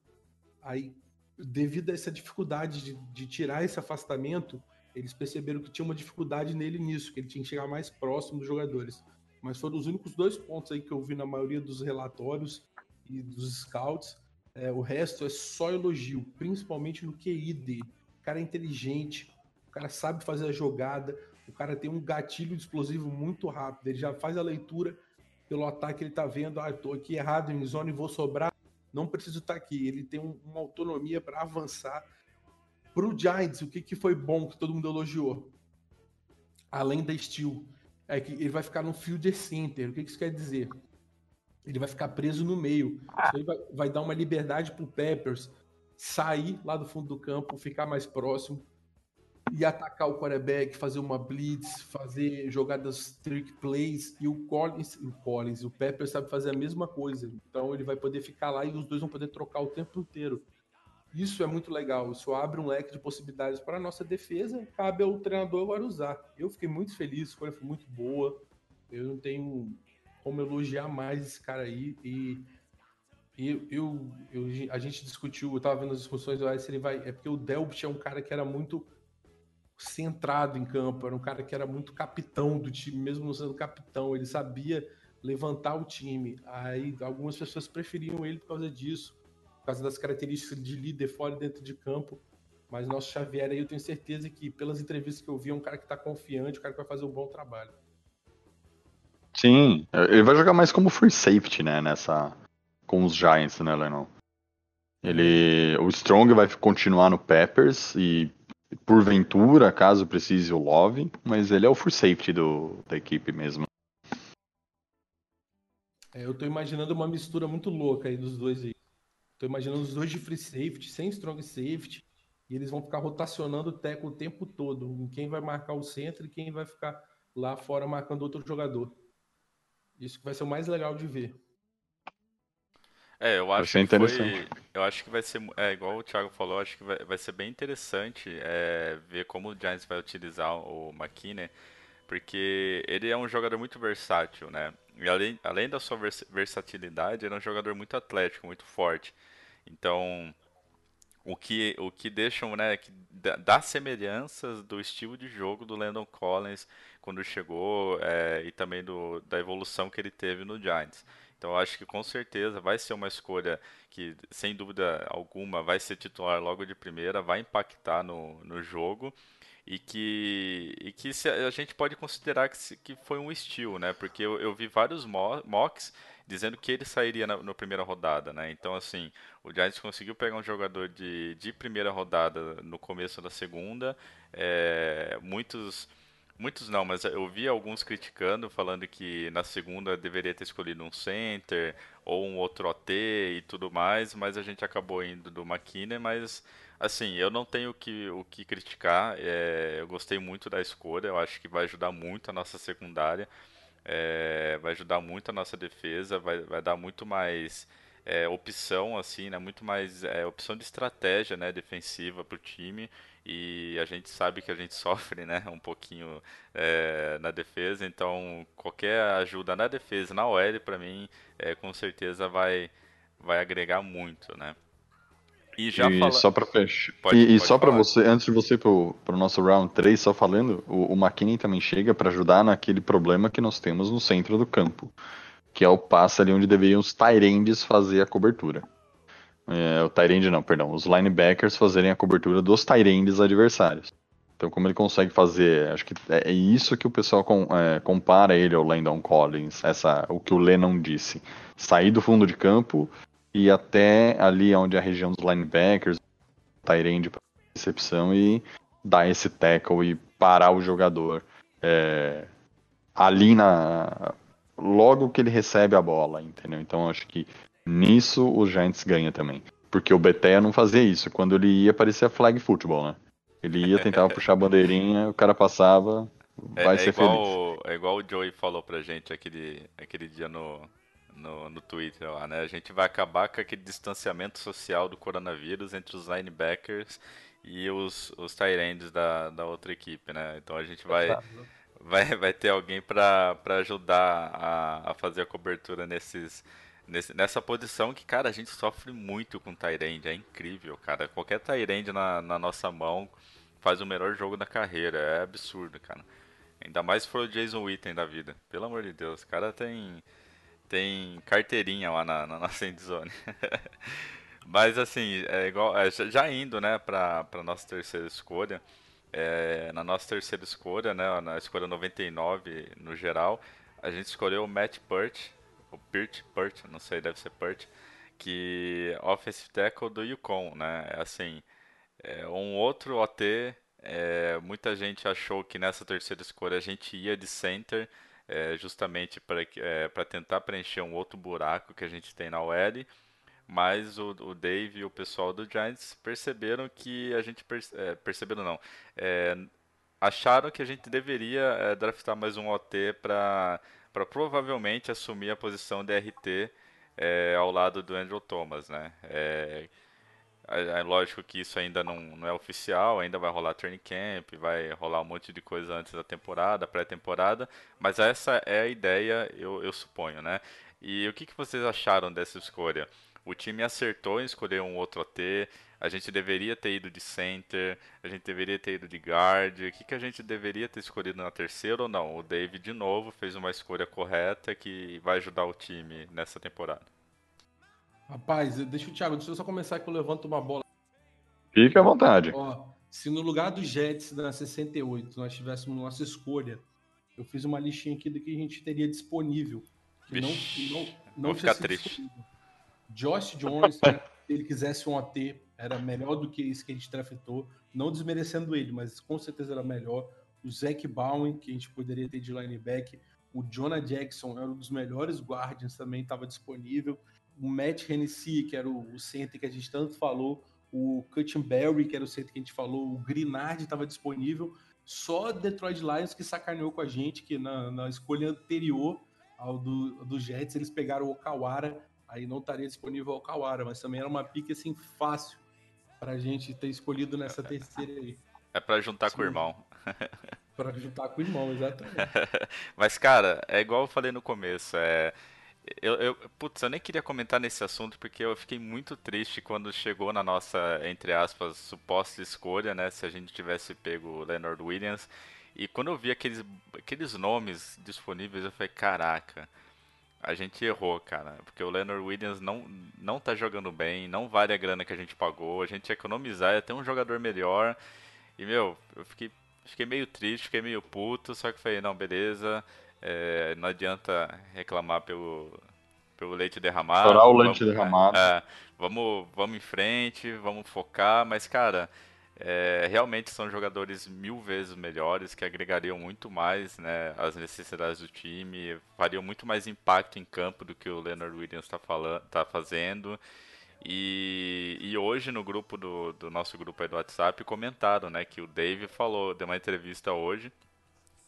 Aí, devido a essa dificuldade de, de tirar esse afastamento, eles perceberam que tinha uma dificuldade nele nisso, que ele tinha que chegar mais próximo dos jogadores. Mas foram os únicos dois pontos aí que eu vi na maioria dos relatórios e dos scouts. É, o resto é só elogio, principalmente no QI dele. O cara é inteligente, o cara sabe fazer a jogada, o cara tem um gatilho explosivo muito rápido, ele já faz a leitura pelo ataque que ele tá vendo, ah, tô aqui errado em zona e vou sobrar, não preciso estar tá aqui. Ele tem um, uma autonomia para avançar Pro Giants, o que, que foi bom que todo mundo elogiou? Além da Steel, é que ele vai ficar no field center. O que, que isso quer dizer? Ele vai ficar preso no meio. Isso aí vai, vai dar uma liberdade pro Peppers sair lá do fundo do campo, ficar mais próximo e atacar o quarterback, fazer uma blitz, fazer jogadas trick plays e o Collins, o Collins, o Peppers sabe fazer a mesma coisa. Então ele vai poder ficar lá e os dois vão poder trocar o tempo inteiro. Isso é muito legal, isso abre um leque de possibilidades para a nossa defesa, cabe ao treinador agora usar. Eu fiquei muito feliz, a escolha foi muito boa, eu não tenho como elogiar mais esse cara aí, e, eu, eu, eu, a gente discutiu, eu estava vendo as discussões, se ele vai, é porque o Delpit é um cara que era muito centrado em campo, era um cara que era muito capitão do time, mesmo não sendo capitão, ele sabia levantar o time, aí algumas pessoas preferiam ele por causa disso, por causa das características de líder fora e dentro de campo. Mas nosso Xavier aí, eu tenho certeza que, pelas entrevistas que eu vi, é um cara que está confiante, um cara que vai fazer um bom trabalho. Sim, ele vai jogar mais como free safety, né, nessa... com os Giants, né, Lennon? Ele... O Strong vai continuar no Peppers e, porventura, caso precise, o Love, mas ele é o free safety do... da equipe mesmo. É, eu tô imaginando uma mistura muito louca aí dos dois aí. Tô imaginando os dois de free safety, sem strong safety, e eles vão ficar rotacionando o teco o tempo todo, em quem vai marcar o centro e quem vai ficar lá fora marcando outro jogador. Isso que vai ser o mais legal de ver. É, eu acho que foi, eu acho que vai ser, é, igual o Thiago falou, acho que vai, vai ser bem interessante é, ver como o Giants vai utilizar o McKinney, porque ele é um jogador muito versátil, né? E além, além da sua versatilidade, ele é um jogador muito atlético, muito forte. Então, o que, o que deixam, né, que dá semelhanças do estilo de jogo do Landon Collins quando chegou é, e também do, da evolução que ele teve no Giants. Então, acho que com certeza vai ser uma escolha que, sem dúvida alguma, vai ser titular logo de primeira, vai impactar no, no jogo e que, e que a gente pode considerar que, que foi um estilo, né? Porque eu, eu vi vários mocks dizendo que ele sairia na, na, primeira rodada, né? Então, assim, o Giants conseguiu pegar um jogador de, de primeira rodada no começo da segunda. É, muitos Muitos não, mas eu vi alguns criticando, falando que na segunda deveria ter escolhido um center ou um outro OT e tudo mais, mas a gente acabou indo do McKinney, mas assim, eu não tenho que, o que criticar, é, eu gostei muito da escolha, eu acho que vai ajudar muito a nossa secundária, é, vai ajudar muito a nossa defesa, vai, vai dar muito mais é, opção, assim, né, muito mais é, opção de estratégia né, defensiva para o time, e a gente sabe que a gente *laughs* sofre né, um pouquinho é, na defesa, então qualquer ajuda na defesa, na OL, para mim, é, com certeza vai, vai agregar muito, né. E já e fala... só para fechar. Pode, e, pode e, só para você, antes de você pro, pro nosso round 3, só falando, o, o McKinney também chega para ajudar naquele problema que nós temos no centro do campo, que é o passe ali onde deveriam os Tyrands fazer a cobertura. É, o Tyrande não, perdão, os linebackers fazerem a cobertura dos Tyrands adversários. Então, como ele consegue fazer, acho que é, é isso que o pessoal com, é, compara ele ao Landon Collins, essa, o que o Lennon disse. Sair do fundo de campo e até ali onde é a região dos linebackers, Tyrande para recepção e dar esse tackle e parar o jogador é, ali na logo que ele recebe a bola, entendeu? Então acho que Nisso o Giants ganha também. Porque o Betea não fazia isso. Quando ele ia, parecia flag football, né? Ele ia, tentava *laughs* puxar a bandeirinha, o cara passava, é, vai é, ser igual, feliz. É igual o Joey falou pra gente aquele, aquele dia no, no, no Twitter lá, né? A gente vai acabar com aquele distanciamento social do coronavírus entre os linebackers e os, os tight da, da outra equipe, né? Então a gente vai, vai, vai ter alguém para ajudar a, a fazer a cobertura nesses nesse, nessa posição que, cara, a gente sofre muito com Tyrande, é incrível, cara. Qualquer Tyrande na, na nossa mão faz o melhor jogo da carreira, é absurdo, cara. Ainda mais se for o Jason Witten da vida. Pelo amor de Deus, o cara tem tem carteirinha lá na, na *laughs* nossa endzone. Mas assim, é igual, é, já indo, né, pra, pra nossa terceira escolha, é, na nossa terceira escolha, né, na escolha 99 no geral, a gente escolheu o Matt Pert, o Pirt, Pirt, não sei, deve ser Pirt, que offensive tackle do Yukon, né? Assim, é um outro OT, é, muita gente achou que nessa terceira escolha a gente ia de center, é, justamente para é, tentar preencher um outro buraco que a gente tem na OL, mas o, o Dave e o pessoal do Giants perceberam que a gente perce, é, perceberam não, é, acharam que a gente deveria é, draftar mais um OT para provavelmente assumir a posição de RT é, ao lado do Andrew Thomas, né? É, é, lógico que isso ainda não, não, é oficial, ainda vai rolar training camp, vai rolar um monte de coisa antes da temporada, pré-temporada, mas essa é a ideia, eu, eu suponho, né? E o que, que vocês acharam dessa escolha? O time acertou em escolher um outro OT, a gente deveria ter ido de center, a gente deveria ter ido de guard, o que, que a gente deveria ter escolhido na terceira ou não? O David, de novo, fez uma escolha correta que vai ajudar o time nessa temporada. Rapaz, deixa o Thiago, deixa eu só começar que eu levanto uma bola. Fique à vontade. Ó, se no lugar do Jets na 68 nós tivéssemos nossa escolha, eu fiz uma listinha aqui do que a gente teria disponível. Que Vixe, não, não, não vou ficar triste. Disponível. Josh Jones, *laughs* se ele quisesse um AT, era melhor do que isso que a gente draftou, não desmerecendo ele, mas com certeza era melhor. O Zac Bowen, que a gente poderia ter de linebacker, o Jonah Jackson era um dos melhores guardians, também estava disponível. O Matt Hennessy, que era o, center que a gente tanto falou, o Cuttenberry, que era o center que a gente falou, o Grinard estava disponível. Só Detroit Lions que sacaneou com a gente, que na, na escolha anterior ao do, do Jets, eles pegaram o Okawara, aí não estaria disponível o Okawara, mas também era uma pique assim fácil pra gente ter escolhido nessa terceira aí. É pra juntar Sim. com o irmão. pra juntar com o irmão, exatamente. *laughs* Mas, cara, é igual eu falei no começo, é... Eu, eu, putz, eu nem queria comentar nesse assunto porque eu fiquei muito triste quando chegou na nossa, entre aspas, suposta escolha, né? Se a gente tivesse pego o Leonard Williams. E quando eu vi aqueles, aqueles nomes disponíveis, eu falei, caraca, a gente errou, cara. Porque o Leonard Williams não, não tá jogando bem, não vale a grana que a gente pagou. A gente ia economizar, ia ter um jogador melhor. E, meu, eu fiquei, fiquei meio triste, fiquei meio puto. Só que falei, não, beleza. É, não adianta reclamar pelo, pelo leite derramado. Chorar o leite vamos, derramado. É, vamos, vamos em frente, vamos focar. Mas, cara, É, realmente são jogadores mil vezes melhores, que agregariam muito mais né, às necessidades do time, fariam muito mais impacto em campo do que o Leonard Williams está tá fazendo. E, e, hoje no grupo do, do nosso grupo aí do WhatsApp comentaram né, que o Dave falou, deu uma entrevista hoje,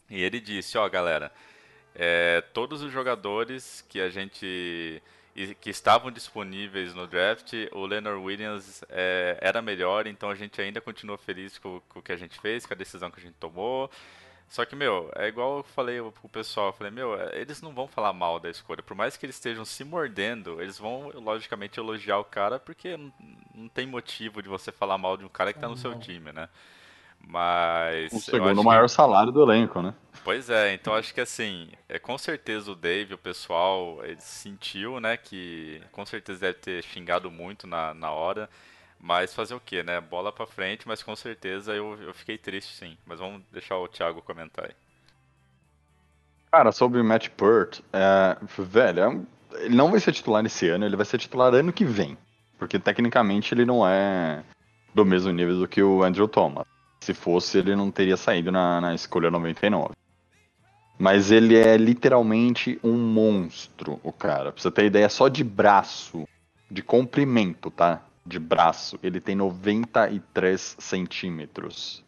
e ele disse, ó galera, é, todos os jogadores que a gente que estavam disponíveis no draft, o Leonard Williams é, era melhor, então a gente ainda continua feliz com, com, o que a gente fez, com a decisão que a gente tomou. Só que, meu, é igual eu falei pro pessoal, eu falei, meu, eles não vão falar mal da escolha. Por mais que eles estejam se mordendo, eles vão, logicamente, elogiar o cara, porque não, não tem motivo de você falar mal de um cara que tá no seu time, né? Mas. O segundo maior que... salário do elenco, né? Pois é, então acho que assim, é, com certeza o Dave, o pessoal, ele sentiu, né, que com certeza deve ter xingado muito na, na hora. Mas fazer o que, né? Bola pra frente, mas com certeza eu, eu fiquei triste sim. Mas vamos deixar o Thiago comentar aí. Cara, sobre o Matt Pert, é, velho, é ele não vai ser titular esse ano, ele vai ser titular ano que vem. Porque tecnicamente ele não é do mesmo nível do que o Andrew Thomas. Se fosse, ele não teria saído na, na escolha 99. Mas ele é literalmente um monstro, o cara. Pra você ter ideia, só de braço, de comprimento, tá? De braço, ele tem 93 centímetros.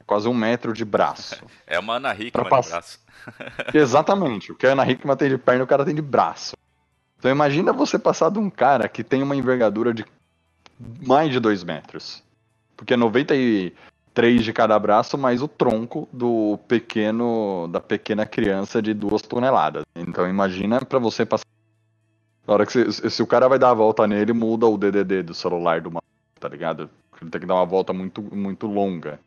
É quase um metro de braço. *laughs* É uma Ana Hickman pass... de braço. *laughs* Exatamente. O que a Ana Hickman tem de perna, o cara tem de braço. Então imagina você passar de um cara que tem uma envergadura de mais de 2 metros. Porque 90 e três de cada braço, mais o tronco do pequeno da pequena criança de duas toneladas. Então imagina para você passar. Na hora que você, se o cara vai dar a volta nele, muda o DDD do celular do maluco, tá ligado? Ele tem que dar uma volta muito, muito longa.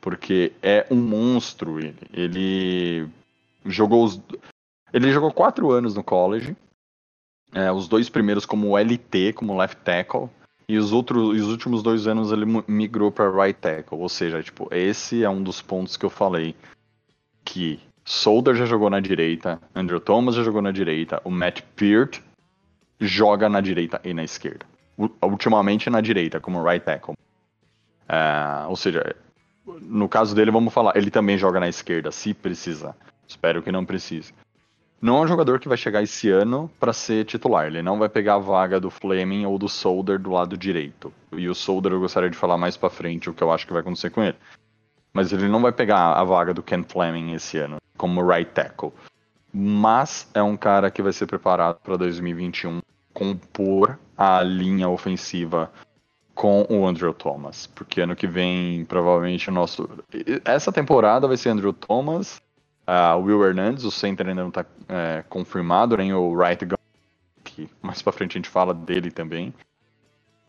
Porque é um monstro ele. Ele jogou os. Ele jogou quatro anos no college. É, os dois primeiros como LT, como left tackle. E os outros, os últimos dois anos ele migrou para right tackle, ou seja, tipo, esse é um dos pontos que eu falei que Solder já jogou na direita, Andrew Thomas já jogou na direita, o Matt Peart joga na direita e na esquerda. Ultimamente na direita, como right tackle. Uh, ou seja, no caso dele, vamos falar, ele também joga na esquerda, se precisar. Espero que não precise não é um jogador que vai chegar esse ano para ser titular. Ele não vai pegar a vaga do Fleming ou do Solder do lado direito. E o Solder eu gostaria de falar mais para frente o que eu acho que vai acontecer com ele. Mas ele não vai pegar a vaga do Ken Fleming esse ano como right tackle. Mas é um cara que vai ser preparado para 2021 compor a linha ofensiva com o Andrew Thomas, porque ano que vem provavelmente o nosso essa temporada vai ser Andrew Thomas Uh, Will Hernandez, o center ainda não está é, confirmado, nem o right guard, que mais para frente a gente fala dele também.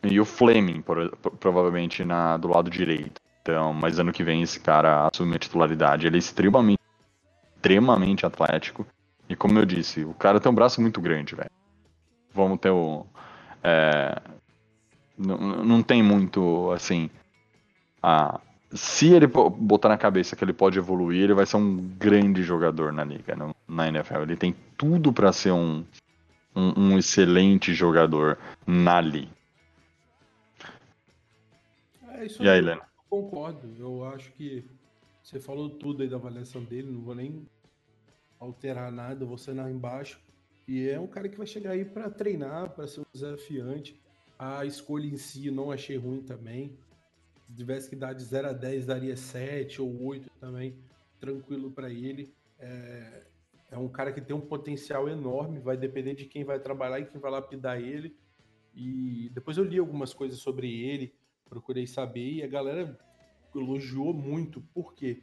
E o Fleming, por, provavelmente na, do lado direito. Então, mas ano que vem esse cara assume a titularidade. Ele é extremamente, extremamente atlético. E como eu disse, o cara tem um braço muito grande, velho. Vamos ter o. É, não, não tem muito, assim. A, se ele botar na cabeça que ele pode evoluir, ele vai ser um grande jogador na liga, na NFL. Ele tem tudo para ser um, um, um, excelente jogador na liga. É, isso e aí, Lena? Concordo. Eu acho que você falou tudo aí da avaliação dele, não vou nem alterar nada, vou lá embaixo. E é um cara que vai chegar aí para treinar, para ser um desafiante. A escolha em si não achei ruim também. Se tivesse que dar de 0 a 10, daria 7 ou 8 também, tranquilo para ele. É, é um cara que tem um potencial enorme, vai depender de quem vai trabalhar e quem vai lapidar ele. E depois eu li algumas coisas sobre ele, procurei saber e a galera elogiou muito. Por quê?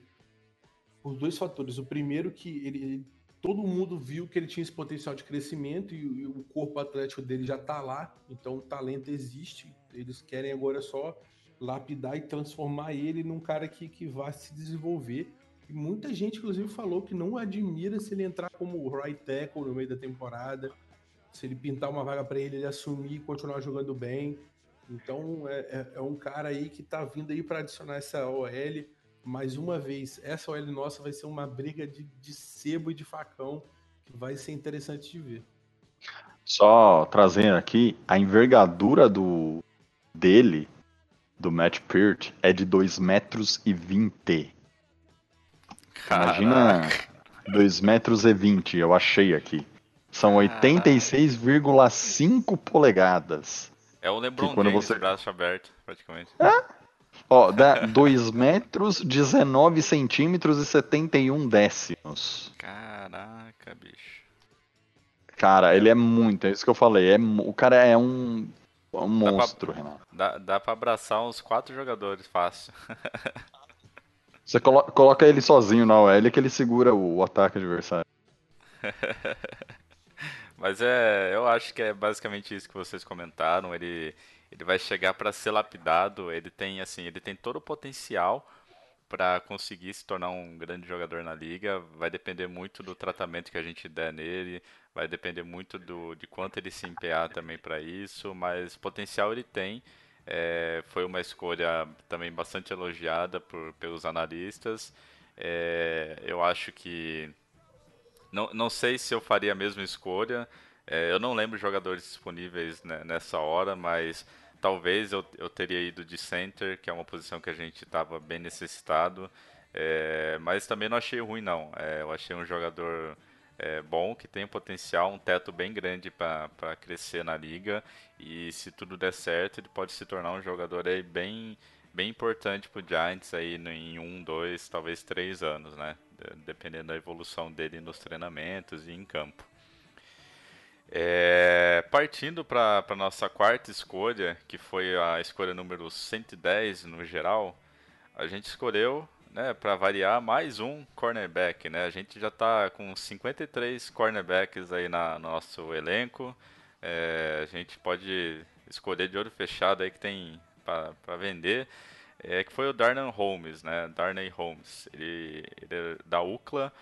Por dois fatores. O primeiro que ele todo mundo viu que ele tinha esse potencial de crescimento e, e o corpo atlético dele já está lá, então o talento existe. Eles querem agora só lapidar e transformar ele num cara que, que vai se desenvolver. E muita gente, inclusive, falou que não admira se ele entrar como right tackle no meio da temporada, se ele pintar uma vaga para ele, ele assumir e continuar jogando bem. Então é, é, é um cara aí que tá vindo aí para adicionar essa OL. Mais uma vez, essa OL nossa vai ser uma briga de, de sebo e de facão que vai ser interessante de ver. Só trazendo aqui a envergadura do dele do Matt Peart é de 2 metros e 20. Imagina 2 metros e 20, eu achei aqui. São 86,5 polegadas. É o LeBron Que quando James, você- braço aberto, praticamente. Ó, dá 2 metros, 19 centímetros e 71 décimos. Caraca, bicho. Cara, ele é muito, é isso que eu falei. É, o cara é um, um monstro, Renato. Dá, dá pra abraçar uns quatro jogadores fácil. *laughs* Você colo- coloca ele sozinho na OL que ele segura o, o ataque adversário. *laughs* Mas é, eu acho que é basicamente isso que vocês comentaram. Ele, ele vai chegar para ser lapidado. Ele tem assim, ele tem todo o potencial para conseguir se tornar um grande jogador na liga. Vai depender muito do tratamento que a gente der nele. Vai depender muito do, de quanto ele se empenhar também para isso. Mas potencial ele tem. É, foi uma escolha também bastante elogiada por, pelos analistas. É, eu acho que não, não sei se eu faria a mesma escolha. É, eu não lembro jogadores disponíveis né, nessa hora, mas talvez eu, eu teria ido de center, que é uma posição que a gente estava bem necessitado. É, mas também não achei ruim, não. É, eu achei um jogador é, bom, que tem potencial, um teto bem grande para crescer na liga. E se tudo der certo, ele pode se tornar um jogador aí bem, bem importante para o Giants aí em um, dois, talvez três anos, né? De- Dependendo da evolução dele nos treinamentos e em campo. É, partindo para a nossa quarta escolha, que foi a escolha número 110 no geral, a gente escolheu, né, para variar, mais um cornerback, né? A gente já está com 53 cornerbacks aí na, no nosso elenco. É, a gente pode escolher de olho fechado aí que tem para vender. É, que foi o Darnell Holmes, né? Darnay Holmes. Ele, ele é da UCLA.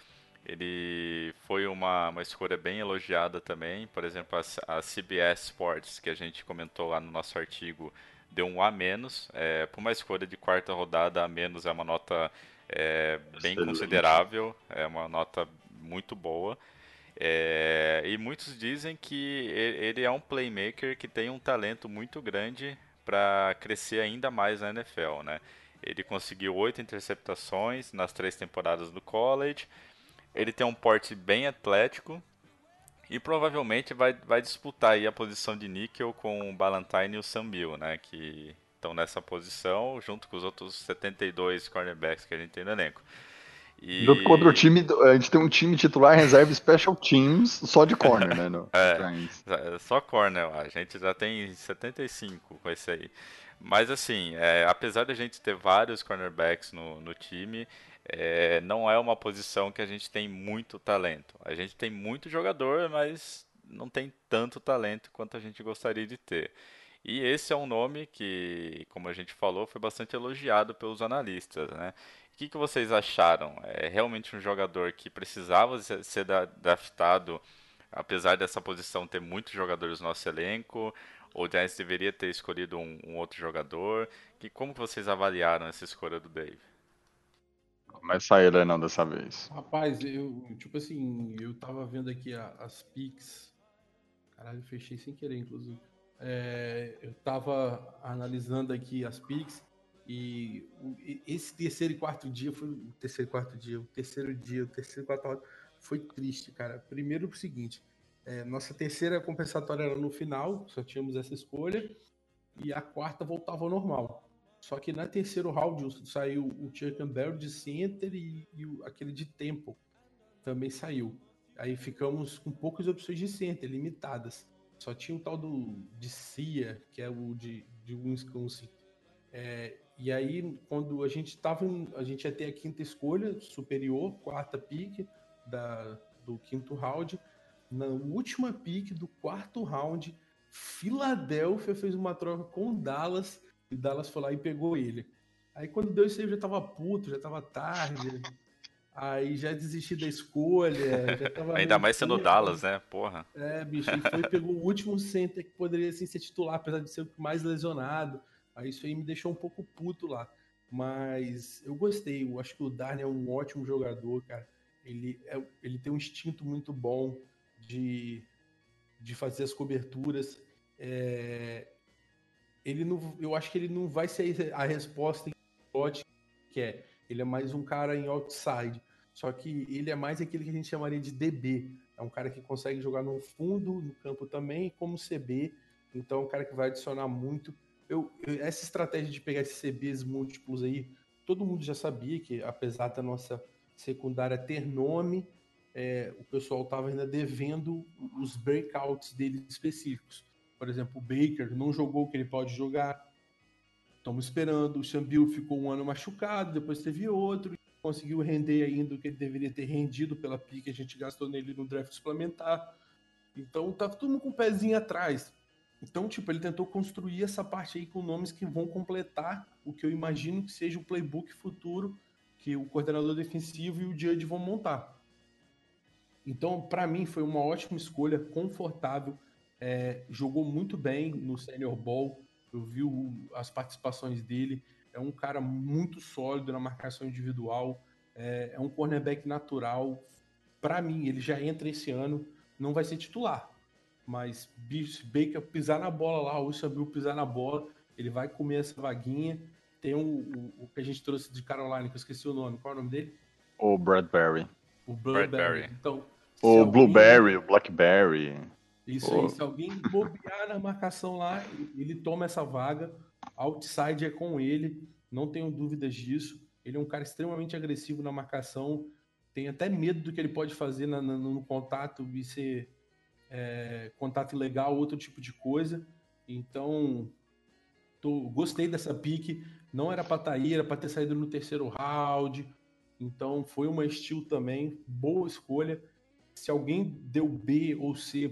Ele foi uma, uma escolha bem elogiada também. Por exemplo, a, a CBS Sports, que a gente comentou lá no nosso artigo, deu um A menos. É, por uma escolha de quarta rodada, A menos é uma nota é, bem Excelente. considerável, é uma nota muito boa. É, e muitos dizem que ele é um playmaker que tem um talento muito grande para crescer ainda mais na NFL, né? Ele conseguiu oito interceptações nas três temporadas do college. Ele tem um porte bem atlético e provavelmente vai, vai disputar aí a posição de níquel com o Ballantyne e o Sam Bill, né? Que estão nessa posição junto com os outros 72 cornerbacks que a gente tem no elenco. E... Outro time, a gente tem um time titular reserva Special Teams só de corner, né? No *laughs* É. É Só corner, a gente já tem 75 com esse aí. Mas assim, é, apesar de a gente ter vários cornerbacks no, no time, é, não é uma posição que a gente tem muito talento. A gente tem muito jogador, mas não tem tanto talento quanto a gente gostaria de ter. E esse é um nome que, como a gente falou, foi bastante elogiado pelos analistas, né? O que, que vocês acharam? É realmente um jogador que precisava ser ser da- draftado apesar dessa posição ter muitos jogadores no nosso elenco, o Giants deveria ter escolhido um, um outro jogador. Que, como que vocês avaliaram essa escolha do Dave? Começa aí, Lenão, dessa vez. Rapaz, eu, tipo assim, eu tava vendo aqui a- as pics. Caralho, fechei sem querer, inclusive. É, eu tava analisando aqui as pics e o- esse terceiro e quarto dia foi o terceiro e quarto dia, o terceiro dia, o terceiro e quarto foi triste, cara. Primeiro pro seguinte, é, nossa terceira compensatória era no final, só tínhamos essa escolha e a quarta voltava ao normal. Só que na terceiro round saiu o Chuck Campbell de center e, e aquele de tempo também saiu. Aí ficamos com poucas opções de center, limitadas. Só tinha o tal do de Cia, que é o de, de Wisconsin. É, e aí, quando a gente tava, em- a gente ia ter a quinta escolha superior, quarta pick da, do quinto round. Na última pick do quarto round, Filadélfia fez uma troca com Dallas e o Dallas foi lá e pegou ele. Aí quando deu isso aí eu já tava puto, já tava tarde. Aí já desisti da escolha. Já tava *laughs* Ainda mais sendo. Dallas, né? Porra. É, bicho, e foi pegou o último center que poderia assim, ser titular, apesar de ser o mais lesionado. Aí isso aí me deixou um pouco puto lá. Mas eu gostei, eu acho que o Darnell é um ótimo jogador, cara. Ele, é, ele tem um instinto muito bom de, de fazer as coberturas. É, ele não, eu acho que ele não vai ser a resposta que é. Ele é mais um cara em outside. Só que ele é mais aquele que a gente chamaria de DB. É um cara que consegue jogar no fundo, no campo também, como CB. Então é um cara que vai adicionar muito. Eu, eu, essa estratégia de pegar esses CBs múltiplos aí, todo mundo já sabia que, apesar da nossa secundária ter nome, é, o pessoal estava ainda devendo os breakouts dele específicos. Por exemplo, o Baker não jogou o que ele pode jogar. Estamos esperando. O Chambil ficou um ano machucado, depois teve outro. Conseguiu render ainda o que ele deveria ter rendido pela pique que a gente gastou nele no draft suplementar. Então tá todo mundo com o pezinho atrás. Então, tipo, ele tentou construir essa parte aí com nomes que vão completar o que eu imagino que seja o playbook futuro que o coordenador defensivo e o Judge vão montar. Então, para mim, foi uma ótima escolha, confortável. É, jogou muito bem no Senior Bowl. Eu vi o, as participações dele. É um cara muito sólido na marcação individual. É, é um cornerback natural. Para mim, ele já entra esse ano. Não vai ser titular, mas Baker pisar na bola lá, o Samuel pisar na bola, ele vai comer essa vaguinha. Tem o, o, o, que a gente trouxe de Carolina, que eu esqueci o nome. Qual é o nome dele? O Bradbury. O Bradbury. Então, o alguém... Blueberry, o Blackberry. Isso aí, se alguém bobear na marcação lá, ele toma essa vaga. Outside é com ele, não tenho dúvidas disso. Ele é um cara extremamente agressivo na marcação. Tem até medo do que ele pode fazer na, na, no contato e ser é, contato ilegal, outro tipo de coisa. Então, tô, gostei dessa pique. Não era para estar tá era para ter saído no terceiro round. Então, foi uma estilo também. Boa escolha se alguém deu B ou C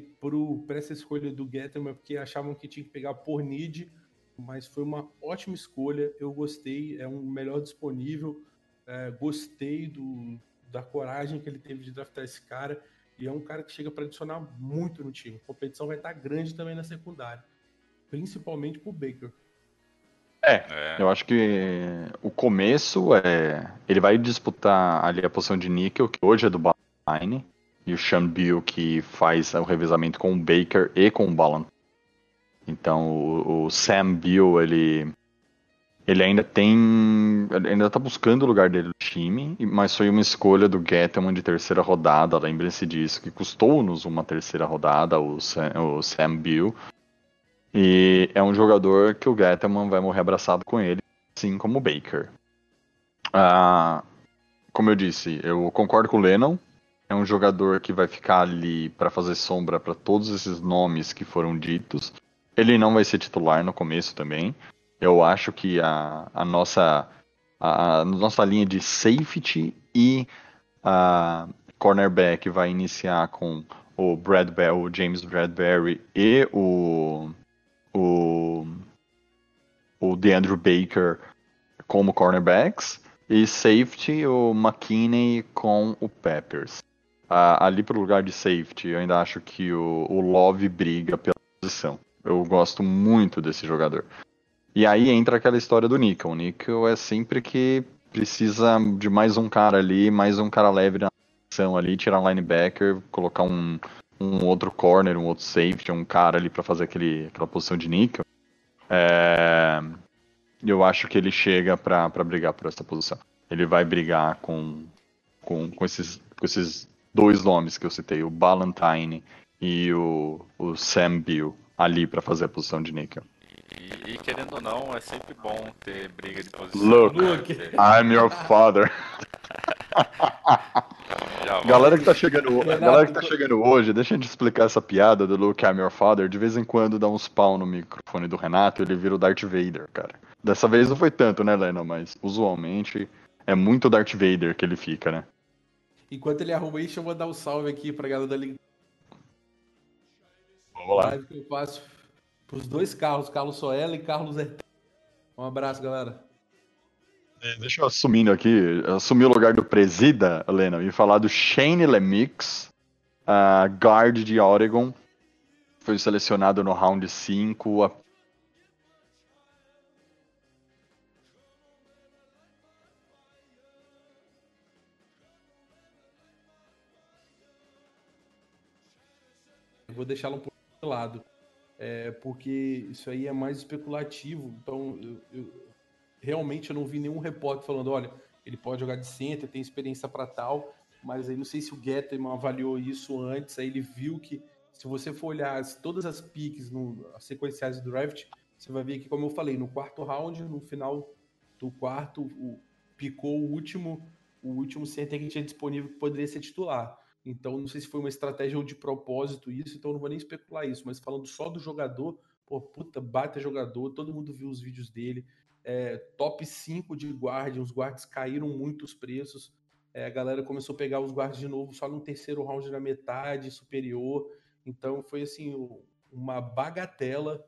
para essa escolha do Getterman, porque achavam que tinha que pegar por need, mas foi uma ótima escolha. Eu gostei, é um melhor disponível. É, gostei do, da coragem que ele teve de draftar esse cara. E é um cara que chega para adicionar muito no time. A competição vai estar grande também na secundária, principalmente para o Baker. É, é, eu acho que o começo é. Ele vai disputar ali a posição de níquel, que hoje é do Baline e o Sean Bill que faz o revezamento com o Baker e com o Ballan. Então o, o, Sam Bill, ele ele ainda tem ele ainda tá buscando o lugar dele no time, mas foi uma escolha do Gettleman de terceira rodada, lembrem-se disso, que custou-nos uma terceira rodada, o Sam, o Sam Bill. E é um jogador que o Gettleman vai morrer abraçado com ele, assim como o Baker. Ah, como eu disse, eu concordo com o Lennon, é um jogador que vai ficar ali para fazer sombra para todos esses nomes que foram ditos. Ele não vai ser titular no começo também. Eu acho que a, a nossa a, a nossa linha de safety e a cornerback vai iniciar com o Bradbury, o James Bradbury e o o o DeAndre Baker como cornerbacks e safety o McKinney com o Peppers ali pro lugar de safety, eu ainda acho que o, o Love briga pela posição. Eu gosto muito desse jogador. E aí entra aquela história do Nickel. O Nickel é sempre que precisa de mais um cara ali, mais um cara leve na posição ali, tirar um linebacker, colocar um, um outro corner, um outro safety, um cara ali para fazer aquele, aquela posição de Nickel. É... Eu acho que ele chega para brigar por essa posição. Ele vai brigar com, com, com, esses, com esses dois nomes que eu citei, o Ballantyne e o, o Sam Bill, ali para fazer a posição de níquel. E, e, querendo ou não, é sempre bom ter briga de posição. Look, I'm your father. galera que tá chegando, galera que tá chegando hoje, deixa eu te explicar essa piada do Luke I'm your father. De vez em quando dá uns pau no microfone do Renato, ele vira o Darth Vader, cara. Dessa vez não foi tanto, né, Lena? Mas usualmente é muito Darth Vader que ele fica, né? Enquanto ele arruma isso, eu vou dar um salve aqui pra galera da Liga. Vamos lá. Que eu faço pros dois carros, Carlos Soela e Carlos Hertel. Um abraço, galera. É, deixa eu assumindo aqui, assumir o lugar do presida, Helena, e falar do Shane Lemix, uh, guard de Oregon. Foi selecionado no round 5, vou deixá-la um pouco de lado. é, porque isso aí é mais especulativo. Então, eu, eu, realmente eu não vi nenhum repórter falando, olha, ele pode jogar de center, tem experiência para tal, mas aí não sei se o Getterman avaliou isso antes, aí ele viu que se você for olhar todas as piques, no, as sequenciais do draft, você vai ver que, como eu falei, no quarto round, no final do quarto, o, picou o último, o último center que tinha disponível que poderia ser titular. Então, não sei se foi uma estratégia ou de propósito isso, então não vou nem especular isso, mas falando só do jogador, pô, puta, bate jogador, todo mundo viu os vídeos dele. É, top 5 de guarda, os guardas caíram muito os preços. É, a galera começou a pegar os guardas de novo só no terceiro round na metade superior. Então foi assim, uma bagatela.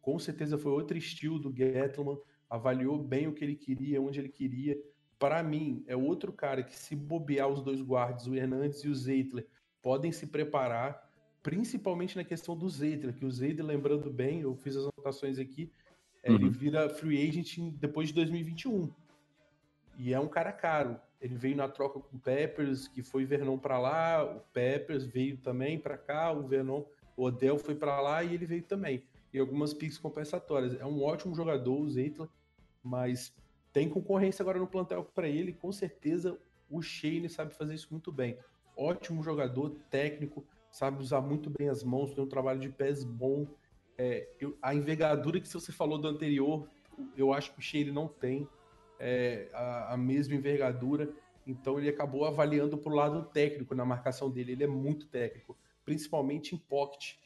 Com certeza foi outro estilo do Gettleman. Avaliou bem o que ele queria, onde ele queria. Para mim, é outro cara que, se bobear os dois guardas, o Hernandes e o Zeitler, podem se preparar, principalmente na questão do Zeitler, que o Zeitler, lembrando bem, eu fiz as anotações aqui, uhum. ele vira free agent depois de 2021. E é um cara caro. Ele veio na troca com o Peppers, que foi Vernon para lá, o Peppers veio também para cá, o Vernon, o Odell foi para lá e ele veio também. E algumas picks compensatórias. É um ótimo jogador, o Zeitler, mas tem concorrência agora no plantel para ele. Com certeza o Shane sabe fazer isso muito bem. Ótimo jogador, técnico, sabe usar muito bem as mãos, tem um trabalho de pés bom. É, eu, a envergadura que você falou do anterior, eu acho que o Shane não tem é, a, a, mesma envergadura, então ele acabou avaliando para o lado técnico na marcação dele. Ele é muito técnico, principalmente em pocket.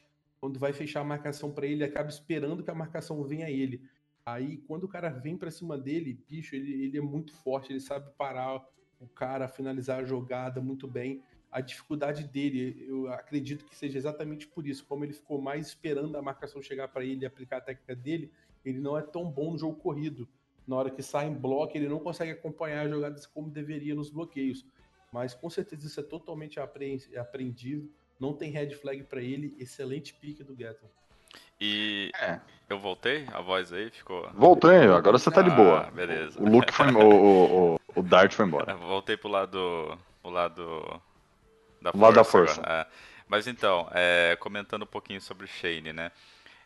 Quando vai fechar a marcação para ele, acaba esperando que a marcação venha a ele. Aí, quando o cara vem para cima dele, bicho, ele, ele é muito forte, ele sabe parar o cara, finalizar a jogada muito bem. A dificuldade dele, eu acredito que seja exatamente por isso. Como ele ficou mais esperando a marcação chegar para ele e aplicar a técnica dele, ele não é tão bom no jogo corrido na hora que sai em bloco, ele não consegue acompanhar as jogadas como deveria nos bloqueios. Mas com certeza isso é totalmente aprendido. Não tem red flag para ele. Excelente pique do Gatton. E é. eu voltei? A voz aí ficou. Voltei, agora você tá de boa. Ah, beleza. O Luke foi. o, o, o, o Dart foi embora. *laughs* Voltei pro lado. O lado. Da o lado da força. É. Mas então, é, comentando um pouquinho sobre o Shane, né?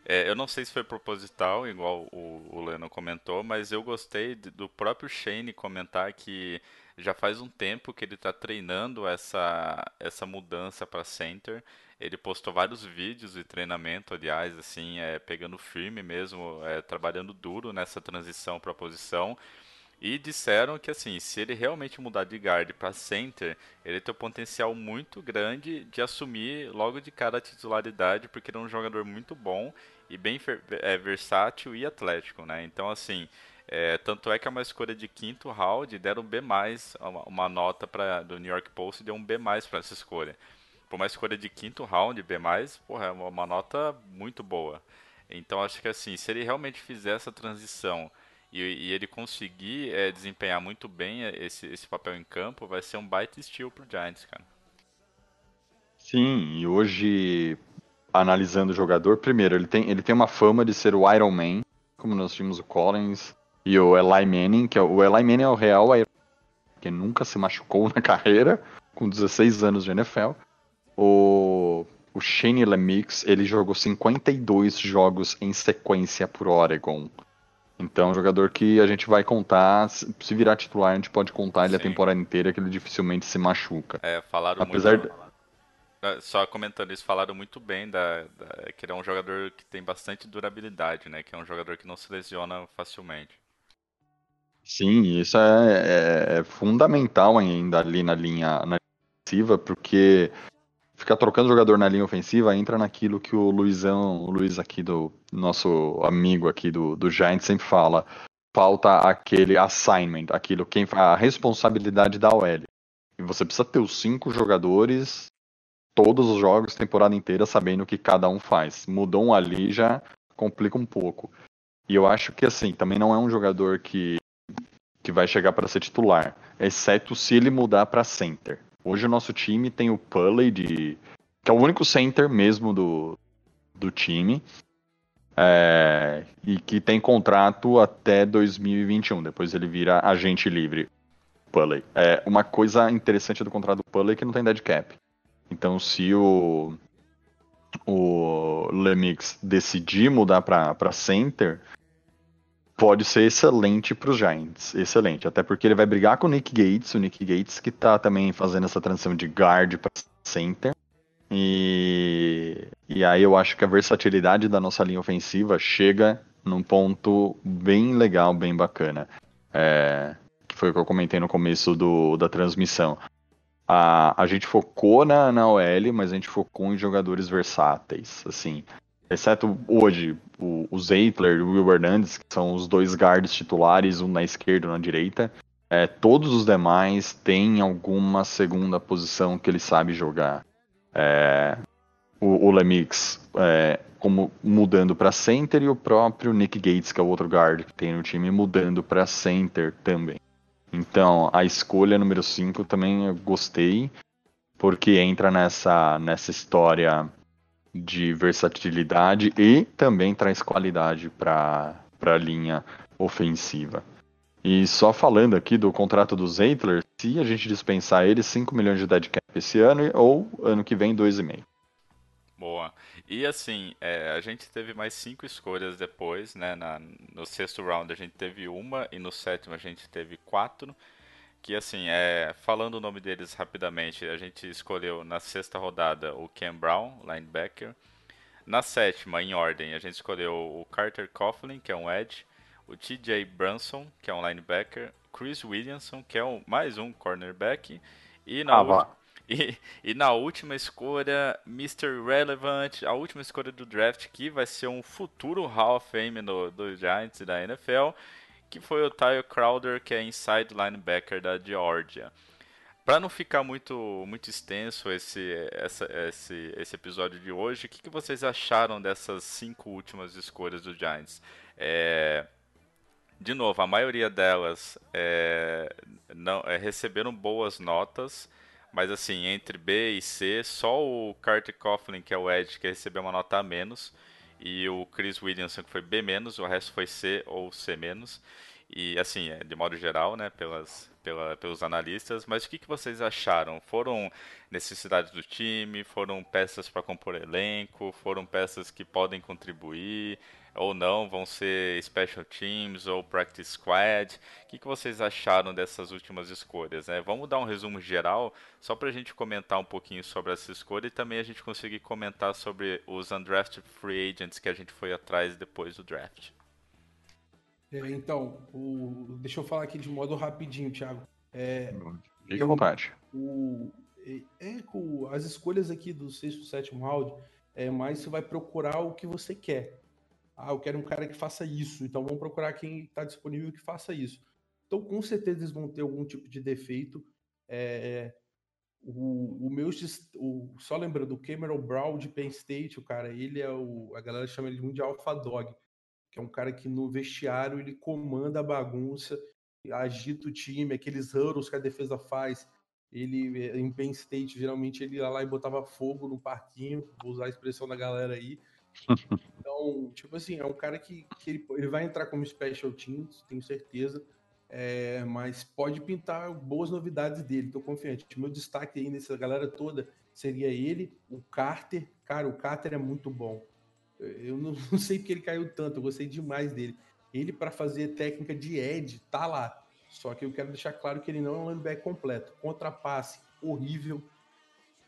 É, eu não sei se foi proposital, igual o, o Leno comentou, mas eu gostei do próprio Shane comentar que já faz um tempo que ele está treinando essa, essa mudança para center. Ele postou vários vídeos de treinamento, aliás, assim, é, pegando firme mesmo, é, trabalhando duro nessa transição para a posição. E disseram que assim, se ele realmente mudar de guard para center, ele tem um potencial muito grande de assumir logo de cara a titularidade, porque ele é um jogador muito bom e bem é, versátil e atlético, né? Então assim, é, tanto é que é uma escolha de quinto round deram um B+, uma, uma nota para do New York Post deu um B+, para essa escolha. Por uma escolha de quinto round, B+, porra, é uma, nota muito boa. Então acho que assim, se ele realmente fizer essa transição e, e ele conseguir é, desempenhar muito bem é, esse, esse papel em campo, vai ser um baita estilo pro Giants, cara. Sim, e hoje, analisando o jogador, primeiro, ele tem, ele tem uma fama de ser o Iron Man, como nós tínhamos o Collins e o Eli Manning, que é, o Eli Manning é o real Iron que nunca se machucou *laughs* na carreira, com 16 anos de NFL. O, o Shane Lemix, ele jogou 52 jogos em sequência por Oregon. Então, é um jogador que a gente vai contar, se virar titular, a gente pode contar ele Sim. a temporada inteira, que ele dificilmente se machuca. É, falaram Apesar muito... De... É, só comentando isso, falaram muito bem da, da, que ele é um jogador que tem bastante durabilidade, né? Que é um jogador que não se lesiona facilmente. Sim, isso é, é, é fundamental ainda ali na linha na defensiva, porque ficar trocando jogador na linha ofensiva entra naquilo que o Luizão, o Luiz aqui do nosso amigo aqui do, do Giants sempre fala. Falta aquele assignment, aquilo quem a responsabilidade da OL. E você precisa ter os cinco jogadores todos os jogos, temporada inteira, sabendo o que cada um faz. Mudou um ali já complica um pouco. E eu acho que assim, também não é um jogador que que vai chegar para ser titular, exceto se ele mudar para center. Hoje o nosso time tem o Pulley, de, que é o único center mesmo do, do time. É, e que tem contrato até 2021. Depois ele vira agente livre. Pulley. É, uma coisa interessante do contrato do Pulley é que não tem dead cap. Então, se o o Lemix decidir mudar para center, pode ser excelente para os Giants. Excelente. Até porque ele vai brigar com o Nick Gates, o Nick Gates que tá também fazendo essa transição de guard para center. E, e aí eu acho que a versatilidade da nossa linha ofensiva chega num ponto bem legal, bem bacana. É, que foi o que eu comentei no começo do, da transmissão. A, a gente focou na, na OL, mas a gente focou em jogadores versáteis, assim. Exceto hoje, o, o Zeitler e o Will Hernandez, que são os dois guards titulares, um na esquerda e um na direita. É, todos os demais têm alguma segunda posição que ele sabe jogar. É, o, o Lemix é, como mudando para center e o próprio Nick Gates, que é o outro guard que tem no time, mudando para center também. Então, a escolha número 5 também eu gostei, porque entra nessa, nessa história de versatilidade e também traz qualidade para a linha ofensiva. E só falando aqui do contrato do Zeitler, se a gente dispensar ele, 5 milhões de dead cap esse ano ou ano que vem 2,5. Boa. E assim, é, a gente teve mais cinco escolhas depois, né? Na, no sexto round a gente teve uma e no sétimo a gente teve quatro. Que assim, é, falando o nome deles rapidamente, a gente escolheu na sexta rodada o Ken Brown, linebacker. Na sétima, em ordem, a gente escolheu o Carter Coughlin, que é um edge, o TJ Brunson, que é um linebacker, Chris Williamson, que é um, mais um cornerback, e na, ah, *laughs* e, e, na última escolha, Mr. Relevant, a última escolha do draft, que vai ser um futuro Hall of Fame no, do Giants e da NFL, que foi o Tyler Crowder, que é inside linebacker da Georgia. Para não ficar muito, muito extenso esse, essa, esse, esse episódio de hoje, o que, que vocês acharam dessas cinco últimas escolhas do Giants? É, de novo, a maioria delas é, não, é, receberam boas notas. Mas assim, entre B e C, só o Carter Coughlin, que é o Ed, que recebeu uma nota a menos, e o Chris Williamson, que foi B menos, o resto foi C ou C menos. E assim, é, de modo geral, né, pelas, pela, pelos analistas, mas o que, que vocês acharam? Foram necessidades do time? Foram peças para compor elenco? Foram peças que podem contribuir? Ou não, vão ser special teams ou practice squad. O que, que vocês acharam dessas últimas escolhas? Né? Vamos dar um resumo geral, só para a gente comentar um pouquinho sobre essa escolha e também a gente conseguir comentar sobre os undrafted free agents que a gente foi atrás depois do draft. É, então, o... deixa eu falar aqui de modo rapidinho, Thiago. É, Fique à vontade. O, é, é, com as escolhas aqui do sexto, sétimo round, é mais você vai procurar o que você quer. Ah, eu quero um cara que faça isso, então vamos procurar quem está disponível que faça isso. Então, com certeza, eles vão ter algum tipo de defeito. É, o, o meu, o, só lembrando, o Cameron Brown de Penn State, o cara, ele é o, a galera chama ele muito de Alpha Dog, que é um cara que no vestiário ele comanda a bagunça, agita o time, aqueles huddles que a defesa faz. Ele, em Penn State, geralmente ele ia lá e botava fogo no parquinho, vou usar a expressão da galera aí. Então, tipo assim, é um cara que, que ele, ele vai entrar como special teams, tenho certeza. É, mas pode pintar boas novidades dele, tô confiante. Meu destaque aí nessa galera toda seria ele, o Carter. Cara, o Carter é muito bom. Eu não, *laughs* não sei porque ele caiu tanto, eu gostei demais dele. Ele, para fazer técnica de Ed, tá lá. Só que eu quero deixar claro que ele não é um linebacker completo. Contrapasse, horrível.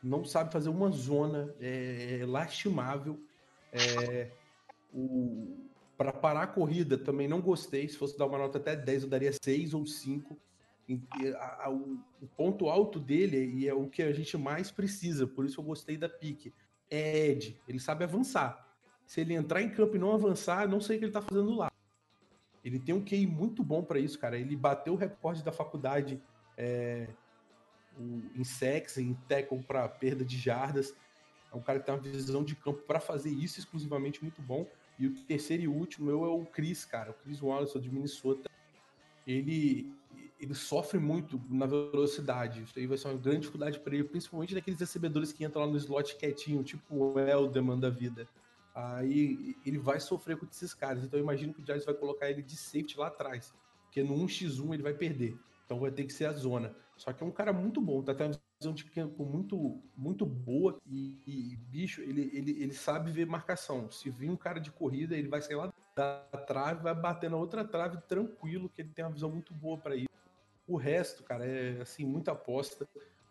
Não sabe fazer uma zona, é, é lastimável. É, para parar a corrida, também não gostei. Se fosse dar uma nota até 10, eu daria 6 ou 5. A, a, o, ponto alto dele, e é o que a gente mais precisa, por isso eu gostei da pique, é Ed. Ele sabe avançar. Se ele entrar em campo e não avançar, não sei o que ele tá fazendo lá. Ele tem um QI muito bom para isso, cara. Ele bateu o recorde da faculdade é, em sex, em tackle para perda de jardas. É um cara que tem uma visão de campo para fazer isso exclusivamente muito bom. E o terceiro e último meu é o Chris, cara, o Chris Wallace de Minnesota. Ele, ele sofre muito na velocidade. Isso aí vai ser uma grande dificuldade para ele, principalmente daqueles recebedores que entram lá no slot quietinho, tipo o Elderman da vida. Aí ele vai sofrer com esses caras. Então eu imagino que o Giants vai colocar ele de safety lá atrás. Porque no 1x1 ele vai perder. Então vai ter que ser a zona. Só que é um cara muito bom, tá? Uma visão de campo muito, muito boa e, e, bicho, ele, ele, ele sabe ver marcação. Se vir um cara de corrida, ele vai sair lá da trave, vai bater na outra trave tranquilo, que ele tem uma visão muito boa para isso. O resto, cara, é assim, muita aposta.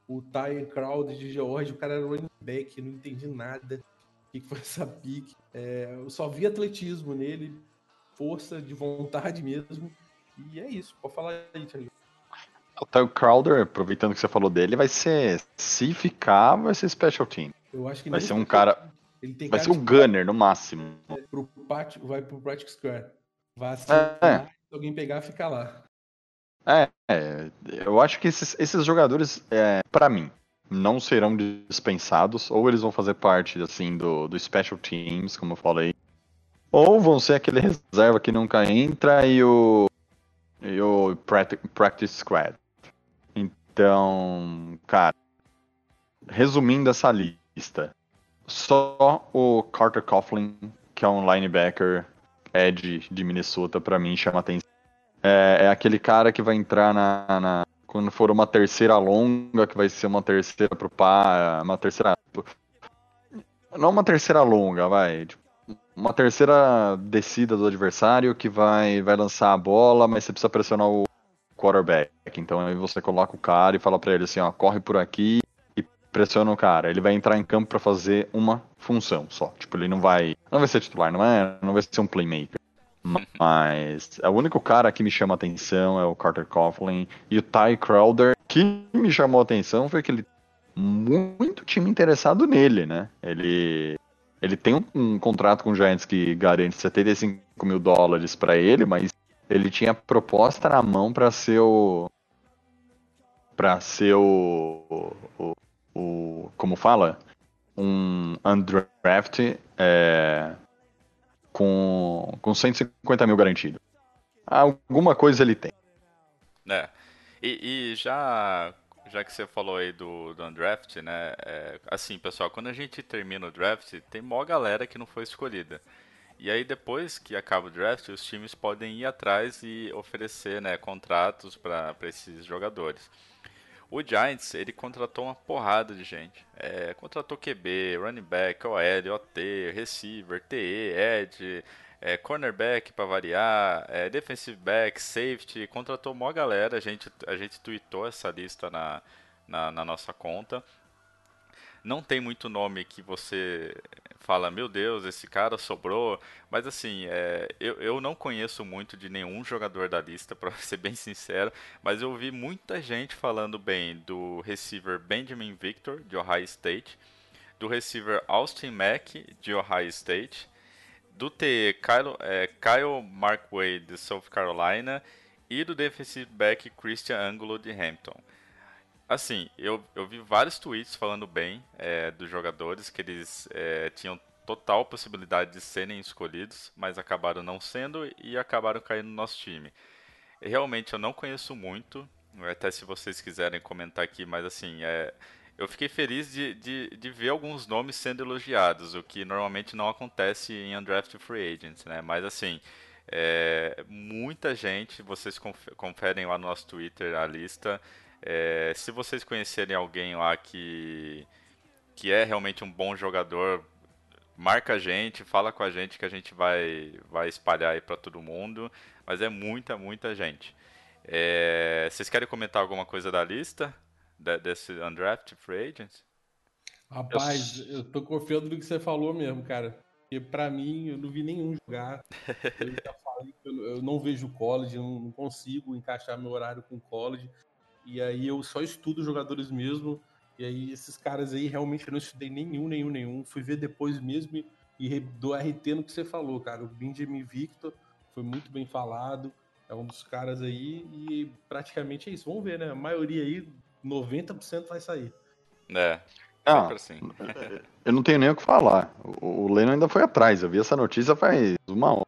O Ty Crowd de George, o cara era running back, não entendi nada. O que foi essa pique? É, eu só vi atletismo nele, força de vontade mesmo. E é isso, pode falar aí, Thiago. O Ty Crowder, aproveitando que você falou dele, vai ser, se ficar, vai ser special team. Eu acho que vai ser um cara, vai ser o um gunner no máximo. Pro pat, vai pro Practice Square. Vai é, é. se alguém pegar, fica lá. É, é, eu acho que esses, esses jogadores, é, para mim, não serão dispensados, ou eles vão fazer parte, assim, do, do Special Teams, como eu falei, ou vão ser aquele reserva que nunca entra e o, e o Practice Squad. Então, cara, resumindo essa lista, só o Carter Coughlin, que é um linebacker edge de Minnesota, para mim chama atenção. É, é, aquele cara que vai entrar na, na, quando for uma terceira longa, que vai ser uma terceira pro par, uma terceira não uma terceira longa, vai, tipo, uma terceira descida do adversário que vai vai lançar a bola, mas você precisa pressionar o quarterback. Então aí você coloca o cara e fala para ele assim, ó, corre por aqui e pressiona o cara. Ele vai entrar em campo para fazer uma função só. Tipo, ele não vai, não vai ser titular, não é, não vai ser um playmaker. Mas é o único cara que me chama atenção é o Carter Coughlin e o Ty Crowder. que me chamou atenção foi que ele muito time interessado nele, né? Ele ele tem um, um contrato com o Giants que garante 75 mil dólares para ele, mas ele tinha proposta na mão para ser o para ser o, o, o, como fala um undraft é, com, com 150 mil garantido. Alguma coisa ele tem. É. E, e já já que você falou aí do, do undraft, né? É, assim, pessoal, quando a gente termina o draft, tem mó galera que não foi escolhida. E aí depois que acaba o draft, os times podem ir atrás e oferecer né, contratos para esses jogadores. O Giants, ele contratou uma porrada de gente. É, contratou QB, running back, OL, OT, receiver, TE, edge, é, cornerback para variar, é, defensive back, safety, contratou uma galera, a gente, a gente tweetou essa lista na, na, na nossa conta. Não tem muito nome que você fala, meu Deus, esse cara sobrou. Mas assim, é, eu, eu não conheço muito de nenhum jogador da lista, *laughs* para ser bem sincero. Mas eu ouvi muita gente falando bem do receiver Benjamin Victor, de Ohio State. Do receiver Austin Mack, de Ohio State. Do TE Kyle, é, Kyle Markway, de South Carolina. E do defensive back Christian Angulo, de Hampton. Assim, eu, eu vi vários tweets falando bem é, dos jogadores, que eles é, tinham total possibilidade de serem escolhidos, mas acabaram não sendo e acabaram caindo no nosso time. Realmente eu não conheço muito, até se vocês quiserem comentar aqui, mas assim, é, eu fiquei feliz de, de, de, ver alguns nomes sendo elogiados, o que normalmente não acontece em Undrafted Free Agents, né? Mas assim, é, muita gente, vocês conferem lá no nosso Twitter a lista, é, se vocês conhecerem alguém lá que, que é realmente um bom jogador, marca a gente, fala com a gente que a gente vai, vai espalhar aí para todo mundo. Mas é muita, muita gente. É, vocês querem comentar alguma coisa da lista de, desse undrafted free agents? Rapaz, eu... eu tô confiando no que você falou mesmo, cara. Porque pra mim, eu não vi nenhum jogar. *laughs* eu já falei que eu, eu não vejo college, não, não consigo encaixar meu horário com college. E aí eu só estudo jogadores mesmo. E aí esses caras aí realmente eu não estudei nenhum, nenhum, nenhum. Fui ver depois mesmo e do RT no que você falou, cara. O Benjamin Victor foi muito bem falado. É um dos caras aí e praticamente é isso. Vamos ver, né? A maioria aí, 90% vai sair. É. Ah, assim. *laughs* eu não tenho nem o que falar. O, o Leno ainda foi atrás. Eu vi essa notícia faz uma hora.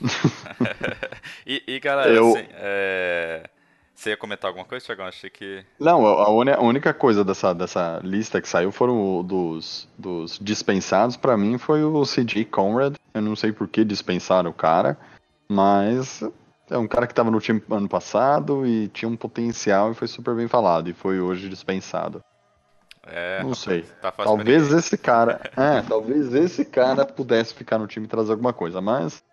*laughs* e, e, galera, eu... assim, é... Você ia comentar alguma coisa, Thiagão? Achei que. Não, a, a, única coisa dessa, dessa lista que saiu foram dos, dos dispensados. para mim foi o CJ Conrad. Eu não sei por que dispensaram o cara, mas é um cara que tava no time ano passado e tinha um potencial e foi super bem falado. E foi hoje dispensado. É, Não sei. Tá Talvez ninguém. esse cara. É, talvez esse cara pudesse ficar no time e trazer alguma coisa, mas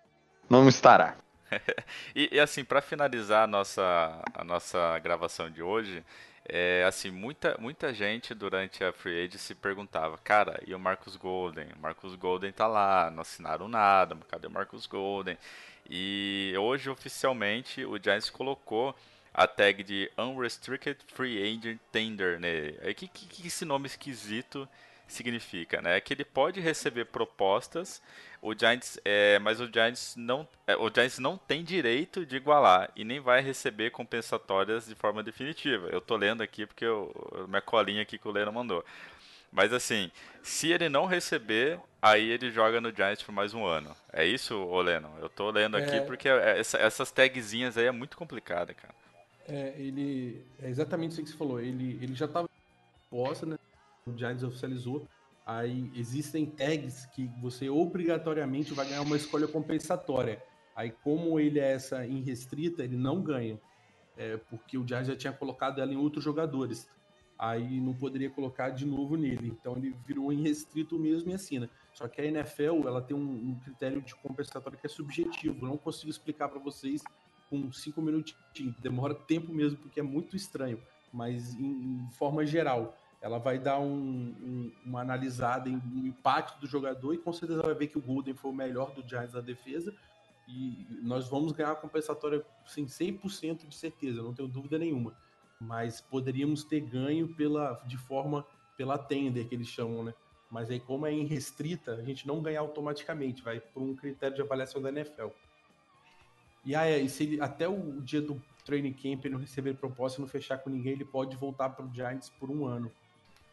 não estará. *laughs* E, e, assim, pra finalizar a nossa, a nossa gravação de hoje, é, assim, muita, muita gente durante a Free Age se perguntava, cara, e o Marcus Golden? O Marcus Golden tá lá, não assinaram nada, cadê o Marcus Golden? E hoje, oficialmente, o Giants colocou a tag de Unrestricted Free Agent Tender nele. O que, que, que esse nome esquisito significa, né? Que ele pode receber propostas, o Giants, é, mas o Giants não, é, o Giants não tem direito de igualar e nem vai receber compensatórias de forma definitiva. Eu tô lendo aqui porque eu, minha colinha aqui que o Leno mandou. Mas assim, se ele não receber, aí ele joga no Giants por mais um ano. É isso, ô Leno? Eu tô lendo aqui É. porque essa- essas tagzinhas aí é muito complicada, cara. É, ele. É exatamente isso que você falou. Ele, ele já estava posta, né? O Giants oficializou. Aí existem tags que você obrigatoriamente vai ganhar uma escolha compensatória. Aí, como ele é essa irrestrita, ele não ganha. É, porque o Giants já tinha colocado ela em outros jogadores. Aí não poderia colocar de novo nele. Então ele virou irrestrito mesmo e assina. Só que a NFL ela tem um, um critério de compensatório que é subjetivo. Eu não consigo explicar para vocês com cinco minutinhos. Demora tempo mesmo, porque é muito estranho. Mas em, em forma geral, ela vai dar um- um- uma analisada em no impacto do jogador e com certeza vai ver que o Golden foi o melhor do Giants na defesa. E nós vamos ganhar a compensatória sem 100% de certeza, não tenho dúvida nenhuma. Mas poderíamos ter ganho pela, de forma pela tender que eles chamam, né? Mas aí, como é irrestrita, a gente não ganha automaticamente, vai por um critério de avaliação da NFL. E aí, se ele, até o dia do training camp ele não receber proposta e não fechar com ninguém, ele pode voltar para o Giants por um ano.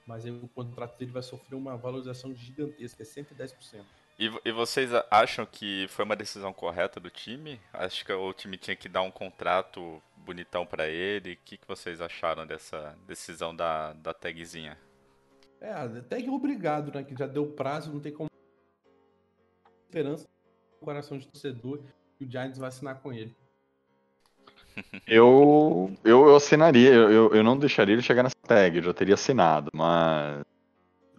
Mas aí o contrato dele vai sofrer uma valorização gigantesca, é 110%. E, e vocês acham que foi uma decisão correta do time? Acho que o time tinha que dar um contrato bonitão pra ele. O que, que vocês acharam dessa decisão da, da tagzinha? É, até que obrigado, né? Que já deu prazo, não tem como. Esperança no coração de torcedor que o Giants vai assinar com ele. Eu, eu, eu assinaria, eu, eu, não deixaria ele chegar nessa tag, eu já teria assinado, mas.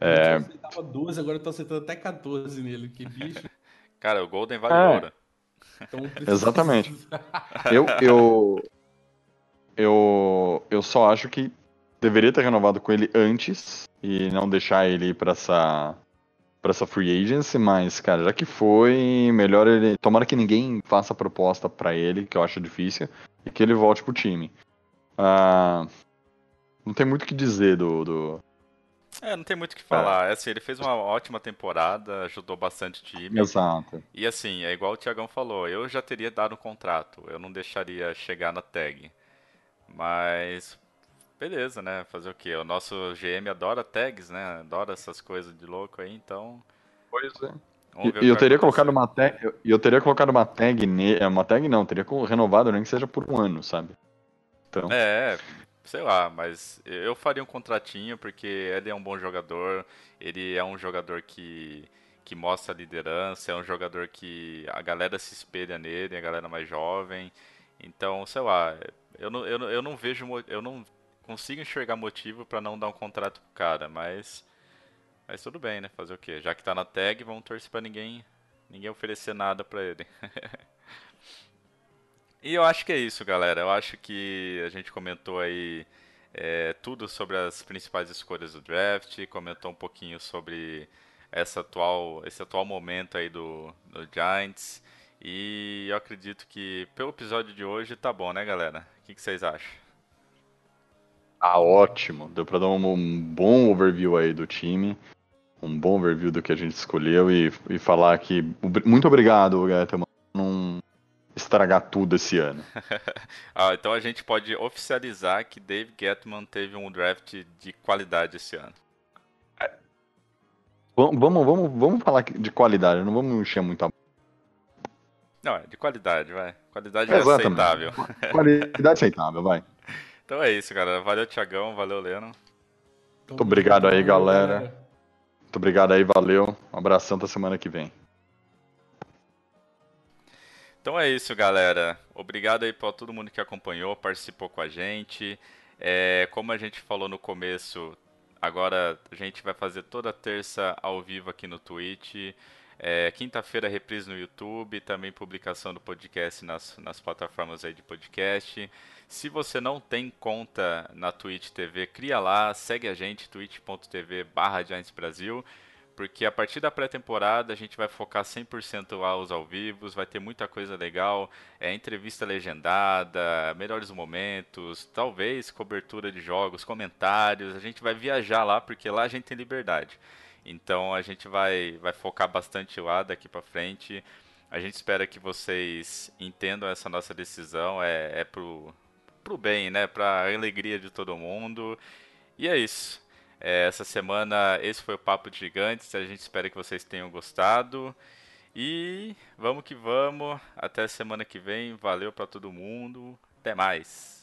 É. Eu aceitava 12, agora eu tô aceitando até 14 nele, que bicho. *laughs* Cara, o Golden vale É. ouro. Então *laughs* Exatamente. *laughs* Eu, eu, eu, eu só acho que deveria ter renovado com ele antes e não deixar ele ir pra essa, pra essa free agency, mas, cara, já que foi, melhor ele. Tomara que ninguém faça proposta pra ele, que eu acho difícil, e que ele volte pro time. Ah, não tem muito o que dizer do. do... É, não tem muito o que falar. É assim, ele fez uma ótima temporada, ajudou bastante o time. Exato. E assim, é igual o Thiagão falou, eu já teria dado um contrato, eu não deixaria chegar na tag. Mas beleza, né? Fazer o quê? O nosso GM adora tags, né? Adora essas coisas de louco aí, então. Pois é. Vamos ver o E eu teria colocado uma tag. eu- Eu teria colocado uma tag ne... é, Uma tag não, teria renovado nem que seja por um ano, sabe? Então. É, sei lá, mas eu faria um contratinho porque ele é um bom jogador, ele é um jogador que, que mostra liderança, é um jogador que a galera se espelha nele, a galera mais jovem. Então, sei lá, eu não, eu não, eu não vejo, eu não consigo enxergar motivo pra não dar um contrato pro cara, mas mas tudo bem, né? Fazer o quê? Já que tá na tag, vamos torcer pra ninguém ninguém oferecer nada pra ele. *laughs* E eu acho que é isso, galera. Eu acho que a gente comentou aí é, tudo sobre as principais escolhas do draft, comentou um pouquinho sobre essa atual, esse atual momento aí do, do Giants. E eu acredito que pelo episódio de hoje tá bom, né, galera? O que, que vocês acham? Ah, ótimo. Deu pra dar um, um bom overview aí do time. Um bom overview do que a gente escolheu e, e falar que. Muito obrigado, Gaetano, por não estragar tudo esse ano. *laughs* Ah, então a gente pode oficializar que Dave Gettman teve um draft de qualidade esse ano. Vamos, vamos, vamos, vamos falar de qualidade, não vamos encher muito a Não, é de qualidade, vai. Qualidade é aceitável. qualidade aceitável, vai. Então é isso, galera. Valeu, Tiagão. Valeu, Leno. Então, obrigado aí, galera. Muito obrigado aí, valeu. Um abração até semana que vem. Então é isso, galera. Obrigado aí pra todo mundo que acompanhou, participou com a gente. É, como a gente falou no começo, Agora a gente vai fazer toda terça ao vivo aqui no Twitch. É, Quinta-feira reprise no YouTube, também publicação do podcast nas, nas plataformas aí de podcast. Se você não tem conta na Twitch TV, cria lá, segue a gente, twitch.tv barra Brasil, porque a partir da pré-temporada a gente vai focar 100% lá os ao vivos, vai ter muita coisa legal, é entrevista legendada, melhores momentos, talvez cobertura de jogos, comentários, a gente vai viajar lá porque lá a gente tem liberdade. Então a gente vai, vai focar bastante lá daqui para frente. A gente espera que vocês entendam essa nossa decisão, é, é pro, pro bem, né? Pra alegria de todo mundo. E é isso. É, essa semana esse foi o Papo de Gigantes. A gente espera que vocês tenham gostado. E vamos que vamos. Até semana que vem. Valeu para todo mundo. Até mais.